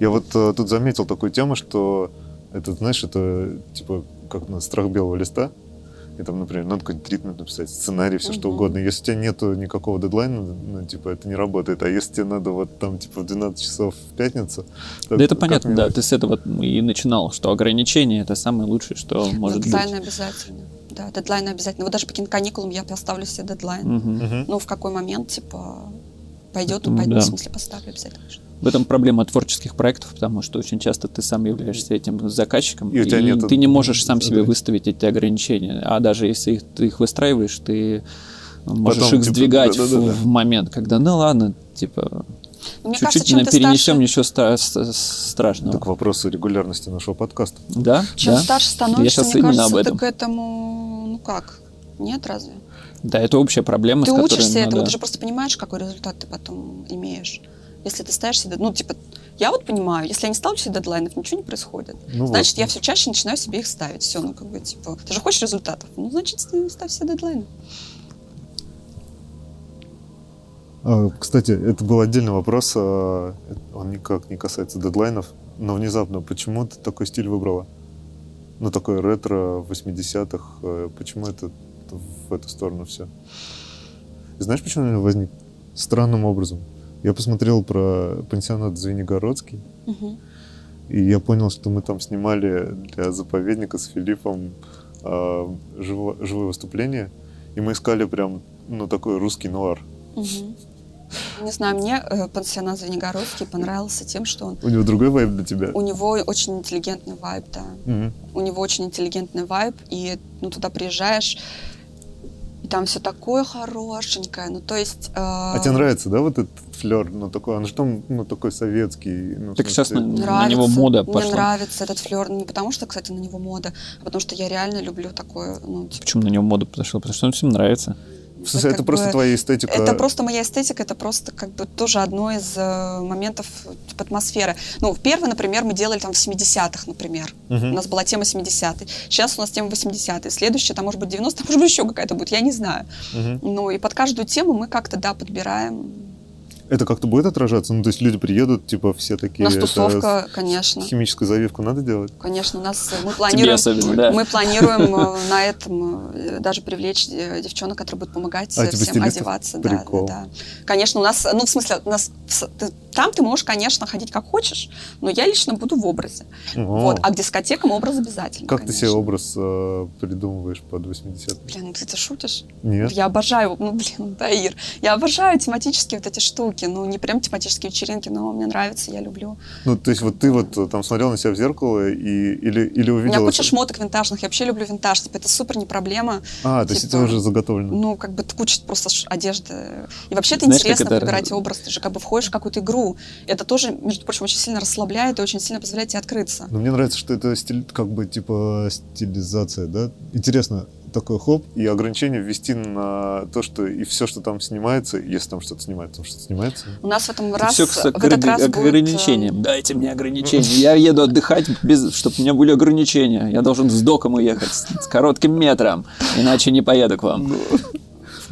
Я вот э, тут заметил такую тему, что это, знаешь, это типа как на страх белого листа. И там, например, надо какой-нибудь тритмент написать, сценарий, все что Мгм. угодно. Если у тебя нету никакого дедлайна, ну, типа, это не работает. А если тебе надо вот там, типа, в 12 часов в пятницу... то Да это понятно, да. Ты с этого и начинал, что ограничение это самое лучшее, что может быть. дедлайн обязательно. Да, дедлайн обязательно. Вот даже по киноканикулам я поставлю себе дедлайн. Мгм. Ну, в какой момент, типа, пойдет, пойдет, да. в смысле, поставлю обязательно. В этом проблема творческих проектов, потому что очень часто ты сам являешься этим заказчиком, И у тебя нет ты не можешь сам себе выставить эти ограничения. А даже если их, ты их выстраиваешь, ты можешь Потом, их типа, сдвигать да-да-да-да. в, в момент, когда, ну ладно, типа, Мне чуть-чуть кажется, чем на- ты перенесем, старше, ничего ста- страшного. Так вопросы регулярности нашего подкаста. Да, чем да. старше Я становишься, щас мне именно кажется, об этом. ты к этому, ну как, нет разве? Да, это общая проблема, ты с которой учишься этому, надо- ты же просто понимаешь, какой результат ты потом имеешь. Если ты ставишь себе, ну, типа, я вот понимаю, если я не ставлю себе дедлайнов, ничего не происходит. Ну значит, вот. я все чаще начинаю себе их ставить. Все, ну, как бы, типа, ты же хочешь результатов? Ну, значит, ст- ставь себе дедлайны. А, Кстати, это был отдельный вопрос, а, он никак не касается дедлайнов, но внезапно, почему ты такой стиль выбрала? Ну, такой ретро 80-х, э, почему это в эту сторону все? Знаешь, почему он возник? Странным образом. Я посмотрел про пансионат Звенигородский, Мгм. и я понял, что мы там снимали для заповедника с Филиппом а, живо- живое выступление, и мы искали прям, ну, такой русский нуар. Мгм. Не знаю, мне э, пансионат Звенигородский понравился тем, что он, У него другой вайб для тебя? у него очень интеллигентный вайб, да. Мгм. у него очень интеллигентный вайб, и ну, туда приезжаешь, и там все такое хорошенькое. Ну, то есть... э, А тебе нравится, да, вот этот флер, ну такой, он же там, ну такой советский. ну, Так сейчас на- Нравится. него мода Мне пошла. нравится этот флер. Не потому что, кстати, на него мода, а потому что я реально люблю такое. Ну, типа, Почему на него мода подошла? Потому что он всем нравится. В смысле, это как просто бы- твоя эстетика. Это просто моя эстетика, это просто как бы тоже одно из э, моментов типа, атмосферы. Ну, первый, например, мы делали там в 70-х, например. Мгм. У нас была тема 70-й. Сейчас у нас тема 80-й. Следующая, там может быть 90 *laughs* может быть еще какая-то будет, я не знаю. Мгм. Ну, и под каждую тему мы как-то, да, подбираем. Это как-то будет отражаться? Ну, то есть люди приедут, типа, все У такие... нас это тусовка, конечно. Химическую завивку надо делать? Конечно, у нас э, мы Тебе планируем, особенно, да. мы планируем э, на этом э, даже привлечь девчонок, которые будут помогать А, типа всем стилистов? одеваться. Да, Прикол. да, да. Конечно, у нас, ну, в смысле, у нас ты- там ты можешь, конечно, ходить как хочешь, но я лично буду в образе. О, Вот. А к дискотекам образ обязательно. Как ты конечно. себе образ э, придумываешь под 80 Блин, ну ты это шутишь? Нет? Я обожаю, ну, блин, Таир, я обожаю тематические вот эти штуки, ну, не прям тематические вечеринки, но мне нравится, я люблю. Ну, то есть вот ты вот э, там смотрел на себя в зеркало и, или, или У увидел... меня куча шмоток винтажных, я вообще люблю винтаж, типа, это супер не проблема. А, то есть типа, это уже заготовлено. Ну, как бы куча просто одежды. И вообще это Знаешь, интересно это- подбирать образ. Ты же как бы входишь в какую-то игру. Это тоже, между прочим, очень сильно расслабляет и очень сильно позволяет тебе открыться. Но мне нравится, что это стиль, как бы типа стилизация, да? Интересно, такой хоп, и ограничение ввести на то, что и все, что там снимается, если там что-то снимается, там что-то снимается. У нас в этом раз, Все в этот раз будет, э. Дайте мне ограничения. Я еду отдыхать, без, чтобы у меня были ограничения. Я должен с доком уехать, с, с коротким метром, иначе не поеду к вам.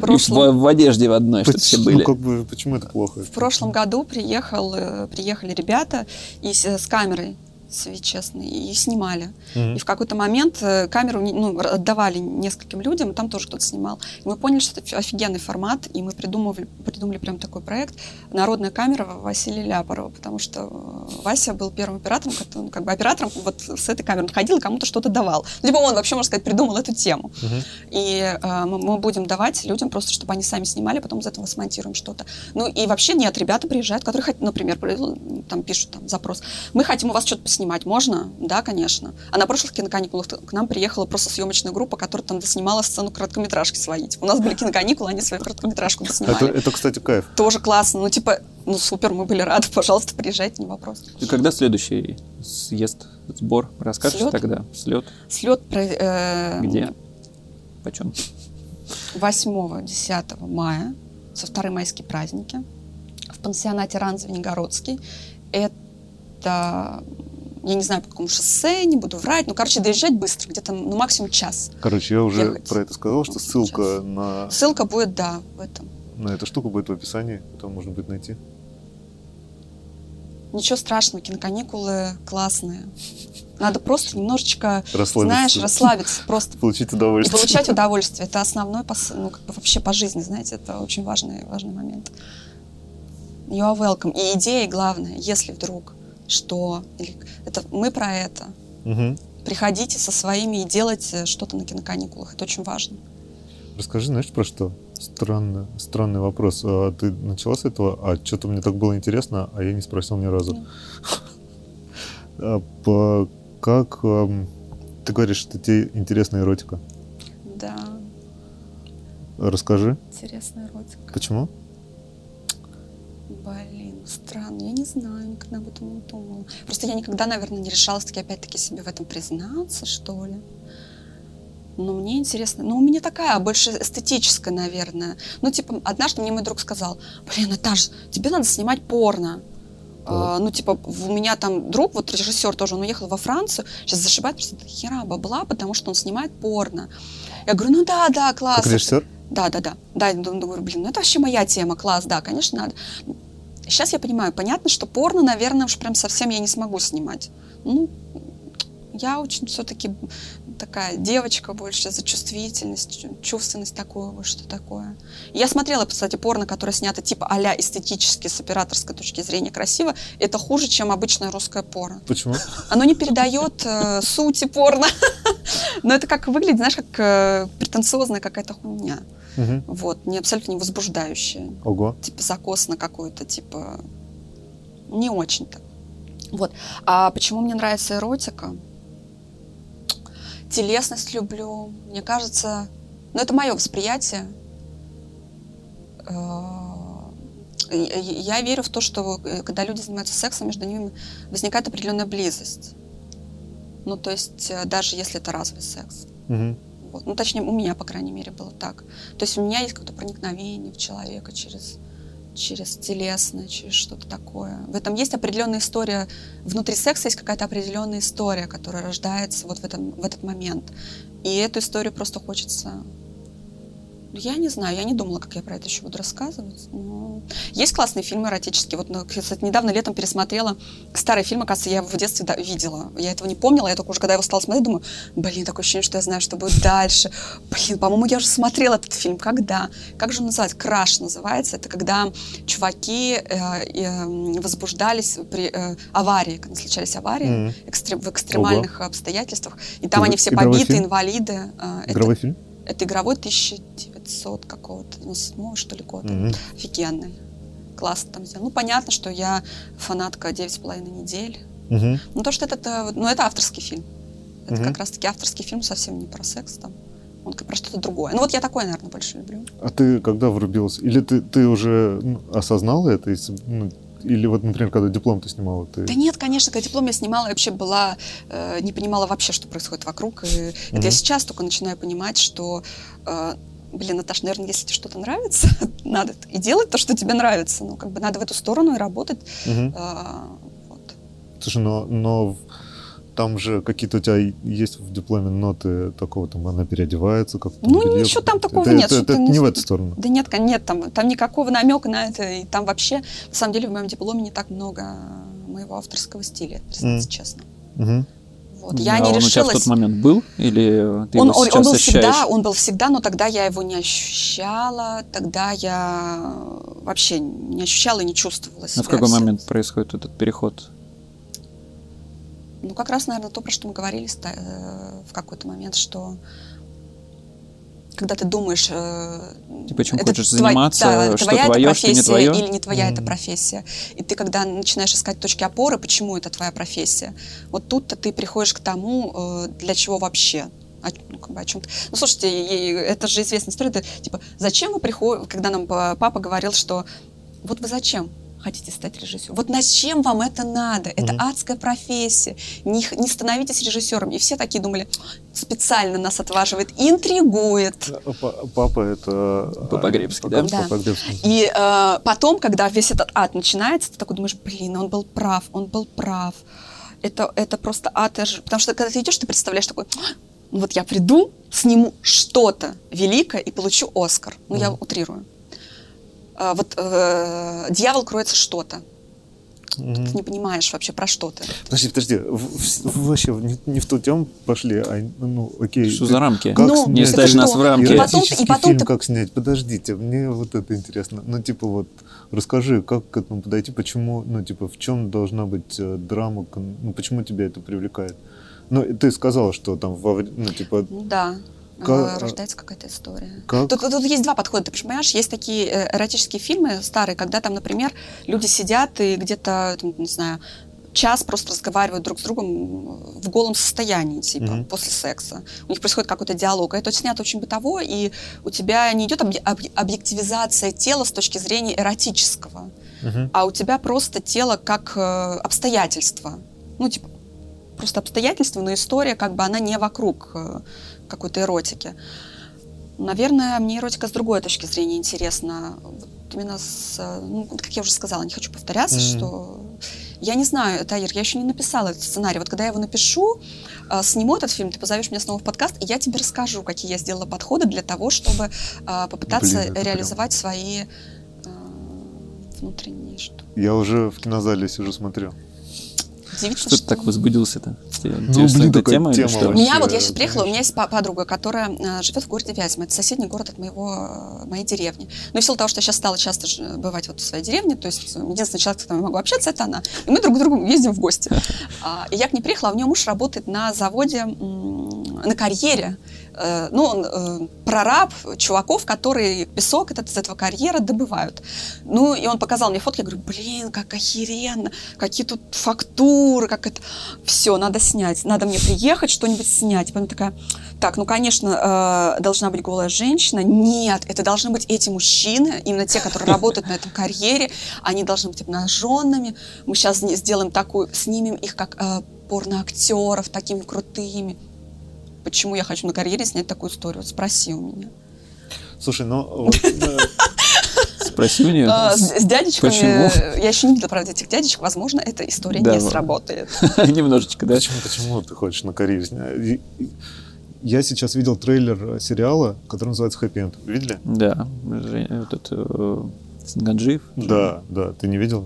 В И в, прошлом, в одежде в одной, чтобы все Поч- были. Ну, как бы, почему это плохо? в прошлом году приехал, э, приехали ребята и с, с камерой, если честно, и снимали. Мгм. И в какой-то момент э, камеру ну, отдавали нескольким людям, и там тоже кто-то снимал. И мы поняли, что это фи- офигенный формат, и мы придумывали, придумали прям такой проект «Народная камера» Василия Ляпорова, потому что э, Вася был первым оператором, который, ну, как бы оператором вот с этой камерой. Он ходил и кому-то что-то давал. Либо он вообще, можно сказать, придумал эту тему. Мгм. И э, мы, мы будем давать людям просто, чтобы они сами снимали, потом из этого смонтируем что-то. Ну и вообще нет, ребята приезжают, которые, например, при- там пишут там запрос. Мы хотим у вас что-то поснимать, можно? Да, конечно. А на прошлых киноканикулах к нам приехала просто съемочная группа, которая там доснимала сцену короткометражки своей. Типа, у нас были киноканикулы, они свою короткометражку доснимали. Это, это, кстати, кайф. Тоже классно. Ну, типа, ну супер, мы были рады, пожалуйста, приезжайте, не вопрос. И когда следующий съезд, сбор? Расскажешь Слет? тогда? Слет? Слет про, э, Где? Почем? 8-10 мая, со вторые майские праздники, в пансионате Ран Звенигородский. Это, я не знаю, по какому шоссе, не буду врать, ну, короче, доезжать быстро, где-то, ну, максимум час. Короче, я уже Ехать. про это сказал, что ссылка на, Ссылка будет, да, в этом. на эту штуку будет в описании, там можно будет найти. Ничего страшного, киноканикулы классные. Надо просто немножечко, Расслабиться. знаешь, расслабиться, просто Получить и удовольствие. получать удовольствие. Это основной ну, как бы вообще по жизни, знаете, это очень важный, важный момент. You are welcome. И идея главная, если вдруг что, или это мы про это, Мгм. приходите со своими и делайте что-то на киноканикулах. Это очень важно. Расскажи, знаешь, про что? Странный, странный вопрос. А ты начала с этого? А что-то мне так было интересно, а я не спросил ни разу. Ну. *laughs* А как эм, ты говоришь, что тебе интересна эротика? Да, Расскажи, интересная эротика. почему? Странно, я не знаю, никогда об этом не думала. Просто я никогда, наверное, не решалась таки опять-таки себе в этом признаться, что ли. Но мне интересно, ну, у меня такая, больше эстетическая, наверное. Ну, типа, однажды мне мой друг сказал, блин, Наташ, тебе надо снимать порно. А, ну, типа, у меня там друг, вот режиссер тоже, он уехал во Францию, сейчас зашибает просто до хера бабла, потому что он снимает порно. Я говорю, ну да, да, классно. Как режиссер? Да, да, да. Да, я думаю, блин, ну это вообще моя тема, класс, да, конечно, надо. Сейчас я понимаю, понятно, что порно, наверное, уж прям совсем я не смогу снимать. Ну, я очень все-таки такая девочка больше за чувствительность, чу- чувственность такую, вот что такое. Я смотрела, кстати, порно, которое снято типа а-ля эстетически, с операторской точки зрения красиво. Это хуже, чем обычное русское порно. Почему? Оно не передает э, сути порно. *laughs* Но это как выглядит, знаешь, как э, претенциозная какая-то хуйня. Мгм. Вот, не абсолютно не возбуждающая. Ого. Типа закос на какую-то, типа... Не очень-то. Вот. А почему мне нравится эротика? Телесность люблю. Мне кажется... Ну, это мое восприятие. Э, я- верю в то, что э, когда люди занимаются сексом, между ними возникает определенная близость. Ну, то есть, э, даже если это разовый секс. Мгм. Ну, точнее, у меня, по крайней мере, было так. То есть у меня есть какое-то проникновение в человека через, через телесное, через что-то такое. В этом есть определенная история. Внутри секса есть какая-то определенная история, которая рождается вот в, этом, в этот момент. И эту историю просто хочется... Я не знаю, я не думала, как я про это еще буду рассказывать. но Есть классные фильмы эротические. Вот, ну, кстати, недавно летом пересмотрела старый фильм, оказывается, я его в детстве да, видела. Я этого не помнила, я только уже, когда его стала смотреть, думаю, блин, такое ощущение, что я знаю, что будет дальше. Блин, по-моему, я уже смотрела этот фильм. Когда? Как же он называется? «Краш» называется. Это когда чуваки э, э, возбуждались при э, аварии, когда случались аварии Мгм. экстрем- в экстремальных обстоятельствах. И там Игр- они все побиты, фильм? инвалиды. Э, это- Игровой фильм? это игровой 1900 какого-то, 97 что ли, года. Мгм. Офигенный. Классно там сделано. Ну, понятно, что я фанатка «Девять с половиной недель». Мгм. Ну, то, что это, это, ну, это авторский фильм. Это Мгм. как раз-таки авторский фильм, совсем не про секс там. Он про что-то другое. Ну, вот я такое, наверное, больше люблю. А ты когда врубилась? Или ты, ты уже ну, осознала это? и с- ну, или вот, например, когда диплом ты снимала, ты... Да нет, конечно, когда диплом я снимала, я вообще была, э, не понимала вообще, что происходит вокруг. И это Мгм. я сейчас только начинаю понимать, что, э, блин, Наташ, наверное, если тебе что-то нравится, *laughs* надо и делать то, что тебе нравится. Ну, как бы надо в эту сторону и работать. Мгм. Э, вот. Слушай, но, но там же какие-то у тебя есть в дипломе ноты такого, там она переодевается как Ну, ничего там такого это, нет, Это, это ты не не- в эту сторону. Да нет, нет, там, там никакого намека на это. И там вообще, на самом деле, в моем дипломе не так много моего авторского стиля, признаться М. честно. Мгм. Вот. Я а не он у тебя в решилась. тот момент был? Или ты он, его он- сейчас он был ощущаешь? всегда, он был всегда, но тогда я его не ощущала, тогда я вообще не ощущала и не чувствовала себя. А в какой вся- момент происходит этот переход? Ну, как раз, наверное, то, про что мы говорили э, в какой-то момент, что когда ты думаешь... э, Типа, чем это хочешь тво- заниматься, да, что твоя твое, это что не профессия твое. или не твоя это Мгм. профессия. И ты, когда начинаешь искать точки опоры, почему это твоя профессия, вот тут-то ты приходишь к тому, э, для чего вообще. О, ну, как бы о чем-то. Ну, слушайте, это же известная история. это, типа, зачем вы приходите, когда нам па- папа говорил, что вот вы зачем хотите стать режиссером? Вот на чем вам это надо? Это Мгм. адская профессия. Не, не становитесь режиссером. И все такие думали, специально нас отваживает, интригует. Па- Папа это... Папа а, Гребский, папа- да? Папа Гребский. И э, потом, когда весь этот ад начинается, ты такой думаешь, блин, он был прав, он был прав. Это, это просто ад. Потому что когда ты идешь, ты представляешь такой, вот я приду, сниму что-то великое и получу Оскар. Ну, я Мгм. утрирую. А, вот э, дьявол кроется что-то. Мгм. Ты не понимаешь вообще, про что ты. Подожди, подожди, вообще не, не в ту тему пошли, а ну окей. Что ты- за рамки? Как Ну, снять Не ставь это нас в рамки. И потом, и потом фильм ты как снять? Подождите, мне вот это интересно. Ну, типа вот, расскажи, как к этому подойти, почему, ну, типа, в чем должна быть э, драма, ну, почему тебя это привлекает? Ну, ты сказала, что там, во, ну, типа, да, Э, рождается какая-то история. как... Тут, тут есть два подхода, ты понимаешь? Есть такие э, эротические фильмы старые, когда там, например, люди сидят и где-то, не знаю, час просто разговаривают друг с другом в голом состоянии, типа, Мгм. после секса. У них происходит какой-то диалог. Это снято очень бытово, и у тебя не идет объ- объ- объективизация тела с точки зрения эротического, Мгм. а у тебя просто тело как э, обстоятельство. Ну, типа, просто обстоятельства, но история, как бы, она не вокруг э, какой-то эротики. Наверное, мне эротика с другой точки зрения интересна. Вот именно с, ну, как я уже сказала, не хочу повторяться, Мгм. что я не знаю, Таир, я еще не написала этот сценарий. Вот когда я его напишу, э, сниму этот фильм, ты позовешь меня снова в подкаст, и я тебе расскажу, какие я сделала подходы для того, чтобы э, попытаться Блин, это прям- реализовать свои э, внутренние что Я уже в кинозале сижу, смотрю. Удивительно, Что ты так возбудился-то? Ну, блин, эта такая тема тема что? У меня вот я сейчас э, приехала, у меня есть подруга, которая э, живет в городе Вязьма. Это соседний город от моего, э, моей деревни. Но в силу того, что я сейчас стала часто ж- бывать вот в своей деревне, то есть э, единственный человек, с которым я могу общаться, это она. И мы друг к другу ездим в гости. *laughs* А, И я к ней приехала, а у нее муж работает на заводе, на карьере. Э, Ну, он э, прораб чуваков, которые песок этот, из этого карьера добывают. Ну, и он показал мне фотки, я говорю, блин, как охеренно, какие тут фактуры, как это... Все, надо снять, надо мне приехать, что-нибудь снять. И потом такая, так, ну, конечно, э, должна быть голая женщина. Нет, это должны быть эти мужчины, именно те, которые работают на этом карьере, они должны быть обнаженными. Мы сейчас сделаем такую, снимем их как э, порноактеров, такими крутыми. Почему я хочу на карьере снять такую историю? Вот Спроси у меня. Слушай, ну, вот, э, *laughs* Спроси у нее. А, с, дядечками, Почему? э, я еще не видела, правда, этих дядечек, возможно, эта история не сработает. *laughs* Немножечко, да? почему, почему ты хочешь на карьере снять? Я сейчас видел трейлер э, сериала, который называется «Хэппи Энд». Видели? Да. Жень- Вот это э, Санганджиев. Да, да, ты не видел?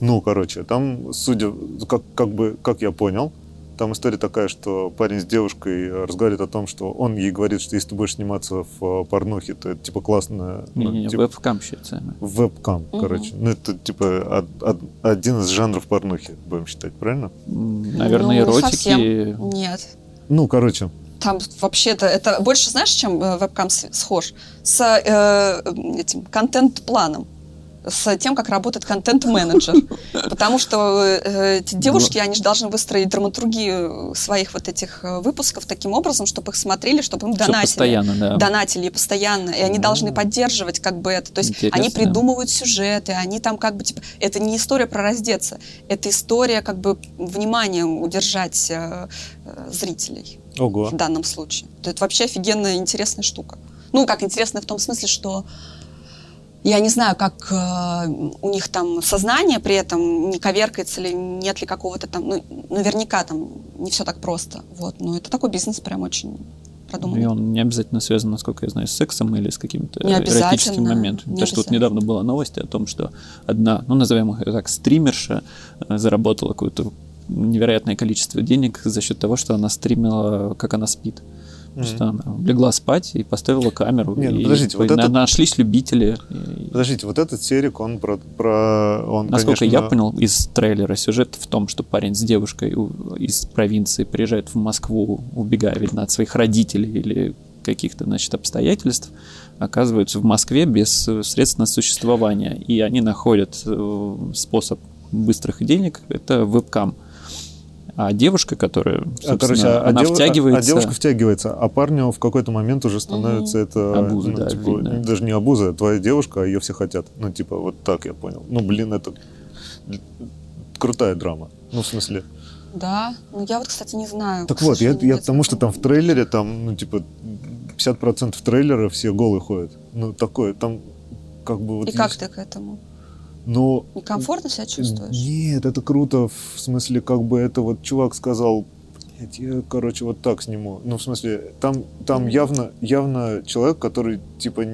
Ну, короче, там, судя, как, как бы, как я понял, там история такая, что парень с девушкой э, разговаривает о том, что он ей говорит, что если ты будешь сниматься в э, порнухе, то это типа классно. ну, Не-не-не, типа, вебкам считается. вебкам, Мгм. короче. Ну, это типа од- од- один из жанров порнухи, будем считать, правильно? Наверное, Ну, эротики. совсем. Нет. Ну, короче, Там вообще-то это больше, знаешь, чем э, вебкам схож? С э, этим контент-планом. С тем, как работает контент-менеджер. *laughs* Потому что э, эти девушки, они же должны выстроить драматургию своих вот этих э, выпусков таким образом, чтобы их смотрели, чтобы им донатили. постоянно, да. донатили постоянно, и они Ну. должны поддерживать как бы это. То есть Интересно. они придумывают сюжеты, они там как бы типа... Это не история про раздеться, это история как бы вниманием удержать э, зрителей ого. в данном случае. Это вообще офигенно интересная штука. Ну, как интересная в том смысле, что я не знаю, как э, у них там сознание при этом не коверкается или нет ли какого-то там, ну, наверняка там не все так просто. Вот, но это такой бизнес прям очень продуманный. И он не обязательно связан, насколько я знаю, с сексом или с обязательно, эротическими моментами. не Потому что тут недавно была новость о том, что одна, ну, назовем их так, стримерша э, заработала какое-то невероятное количество денег за счет того, что она стримила, как она спит. Просто Мгм. она легла спать и поставила камеру. Не, ну и подождите, вот на- это- нашлись любители. И- Подождите, вот этот серик, он про... про он, Насколько конечно, я понял из трейлера, сюжет в том, что парень с девушкой из провинции приезжает в Москву, убегая, видно, от своих родителей или каких-то, значит, обстоятельств, оказываются в Москве без средств на существование. И они находят э, способ быстрых денег, это вебкам. А девушка, которая, А, собственно, короче, а, она дев- а- втягивается... а девушка втягивается, а парню в какой-то момент уже становится это... Абуза, ну, да, типа, видно. Даже не абуза, а твоя девушка, а ее все хотят. Ну, типа, вот так я понял. Ну, блин, это крутая драма. Ну, в смысле... Да, ну я вот, кстати, не знаю. Так вот, я, я потому что там в трейлере, там, ну, типа, 50% трейлера все голые ходят. Ну, такое, там как бы вот... И как есть- ты к этому? Ну, Некомфортно себя чувствуешь? Нет, это круто, в смысле, как бы это вот чувак сказал, «Блядь, я, короче, вот так сниму. Ну, в смысле, там, там Мгм. явно, явно человек, который, типа,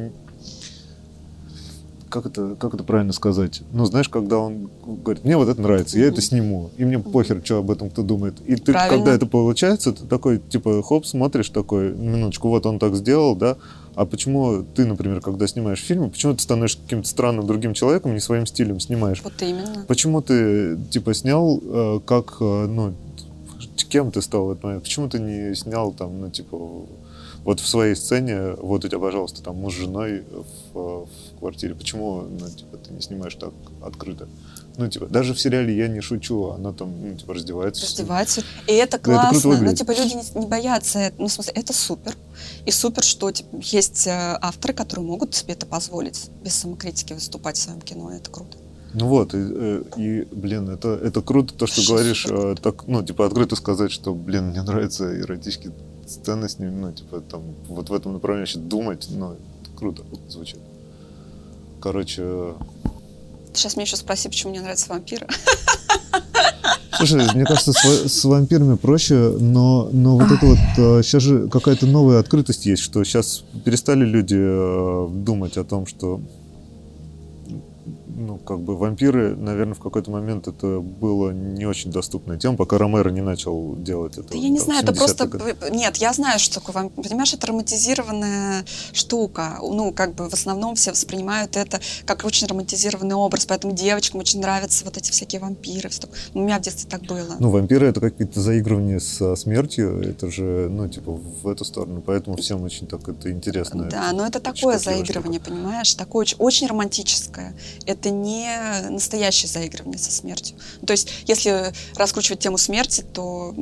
как это, как это правильно сказать? Ну, знаешь, когда он говорит, мне вот это нравится, я это сниму, и мне похер, что об этом кто думает. И ты, Правильно. когда это получается, ты такой, типа, хоп, смотришь такой, минуточку, вот он так сделал, да, а почему ты, например, когда снимаешь фильмы, почему ты становишься каким-то странным другим человеком, не своим стилем снимаешь? Вот именно. Почему ты, типа, снял, э, как, э, ну, кем ты стал в этот момент? Почему ты не снял там, ну, типа, вот в своей сцене, вот у тебя, пожалуйста, там муж с женой в, в квартире. Почему, ну, типа, ты не снимаешь так открыто? Ну, типа, даже в сериале «Я не шучу», она там, ну, типа, раздевается. Раздевается. И это Да, это круто классно. ну, типа, люди не, не боятся. это. Ну, в смысле, это супер. И супер, что типа, есть э, авторы, которые могут себе это позволить без самокритики выступать в своем кино. Это круто. Ну вот, и, э, и, блин, это, это круто, то, что Вообще говоришь, э, так, ну, типа, открыто сказать, что, блин, мне нравятся эротические сцены с ним, ну, типа, там, вот в этом направлении вообще думать, ну, это круто звучит. Короче, э, Сейчас мне еще спроси, почему мне нравятся вампиры. Слушай, мне кажется, с, с вампирами проще, но, но вот это вот сейчас же какая-то новая открытость есть, что сейчас перестали люди э, думать о том, что ну, как бы вампиры, наверное, в какой-то момент это было не очень доступная тема, пока Ромеро не начал делать это. Да я не там, знаю, это 70-х просто... годах. Нет, я знаю, что такое вампир. Понимаешь, это романтизированная штука. Ну, как бы в основном все воспринимают это как очень романтизированный образ, поэтому девочкам очень нравятся вот эти всякие вампиры. такое. У меня в детстве так было. Ну, вампиры это какие-то заигрывания со смертью, это же, ну, типа, в эту сторону, поэтому всем очень так это интересно. Да, но это такое заигрывание, понимаешь? Такое очень, очень романтическое. Это не настоящее заигрывание со смертью. Ну, То есть, если раскручивать тему смерти, то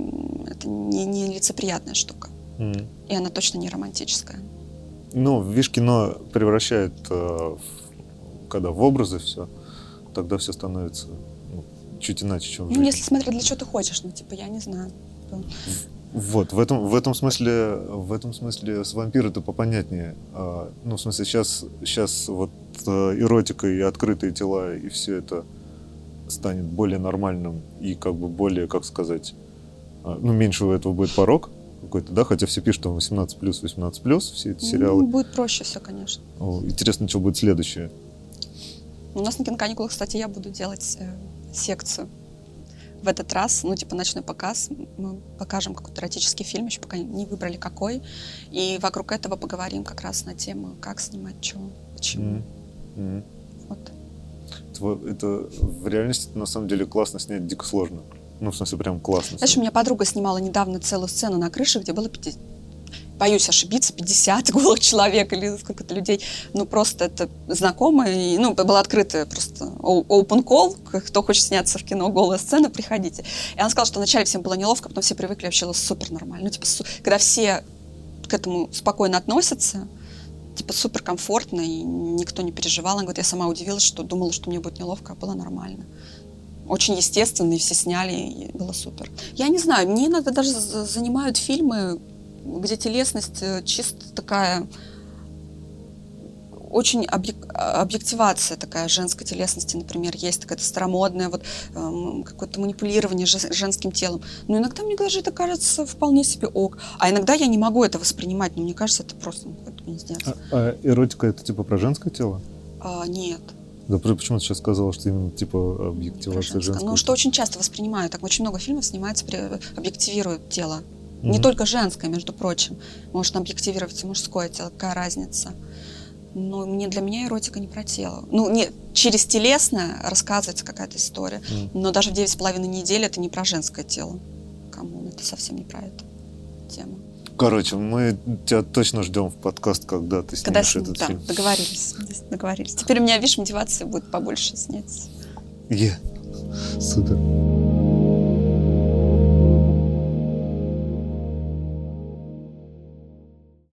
это не, не лицеприятная штука. Мгм. И она точно не романтическая. Ну, видишь, кино превращает, э, когда в образы все, тогда все становится ну, чуть иначе, чем в Ну, жизни. если смотреть, для чего ты хочешь, ну, типа, я не знаю. Вот, в этом, в этом смысле, в этом смысле с вампиром-то попонятнее. А, ну, в смысле, сейчас, сейчас вот э, эротика и открытые тела, и все это станет более нормальным и как бы более, как сказать, а, ну, меньше у этого будет порог какой-то, да, хотя все пишут там 18+, 18+, все эти Ну, сериалы. будет проще все, конечно. О, Интересно, что будет следующее. У нас на киноканикулах, кстати, я буду делать э, секцию. В этот раз, ну, типа, ночной показ. Мы покажем какой-то эротический фильм, еще пока не выбрали какой. И вокруг этого поговорим как раз на тему, как снимать, что, почему. Мгм. Вот. Тво- Это в реальности на самом деле классно снять, дико сложно. Ну, в смысле, прям классно. Знаешь, у меня подруга снимала недавно целую сцену на крыше, где было 50, боюсь ошибиться, 50 *laughs* голых человек или сколько-то людей. Ну, просто это знакомые. Ну, была открытая просто open call. Кто хочет сняться в кино голая сцена, приходите. И она сказала, что вначале всем было неловко, потом все привыкли, вообще было супер нормально. Ну, типа, когда все к этому спокойно относятся, типа, супер комфортно, и никто не переживал. Она говорит, я сама удивилась, что думала, что мне будет неловко, а было нормально. Очень естественно, и все сняли, и было супер. Я не знаю, мне иногда даже за- занимают фильмы, где телесность э, чисто такая очень объек- объективация такая женской телесности, например, есть такая старомодная, вот эм, какое-то манипулирование же- женским телом. Но иногда мне даже это кажется вполне себе ок. А иногда я не могу это воспринимать, но мне кажется, это просто ну, какой-то пиздец. А, а эротика это типа про женское тело? А, нет. Да почему ты сейчас сказала, что именно типа объективация женское. женского? Ну, что очень часто воспринимают. Так очень много фильмов снимается, объективируют тело. Не Мгм. только женское, между прочим. Может объективировать и мужское тело. Какая разница? Но мне, для меня эротика не про тело. Ну, не, через телесное рассказывается какая-то история. Мгм. Но даже в девять с половиной недель это не про женское тело. Кому? Это совсем не про это тема. Короче, мы тебя точно ждем в подкаст, когда ты Когда снимешь с- этот да, фильм. договорились. Договорились. Теперь у меня, видишь, мотивация будет побольше снять. Е. Супер.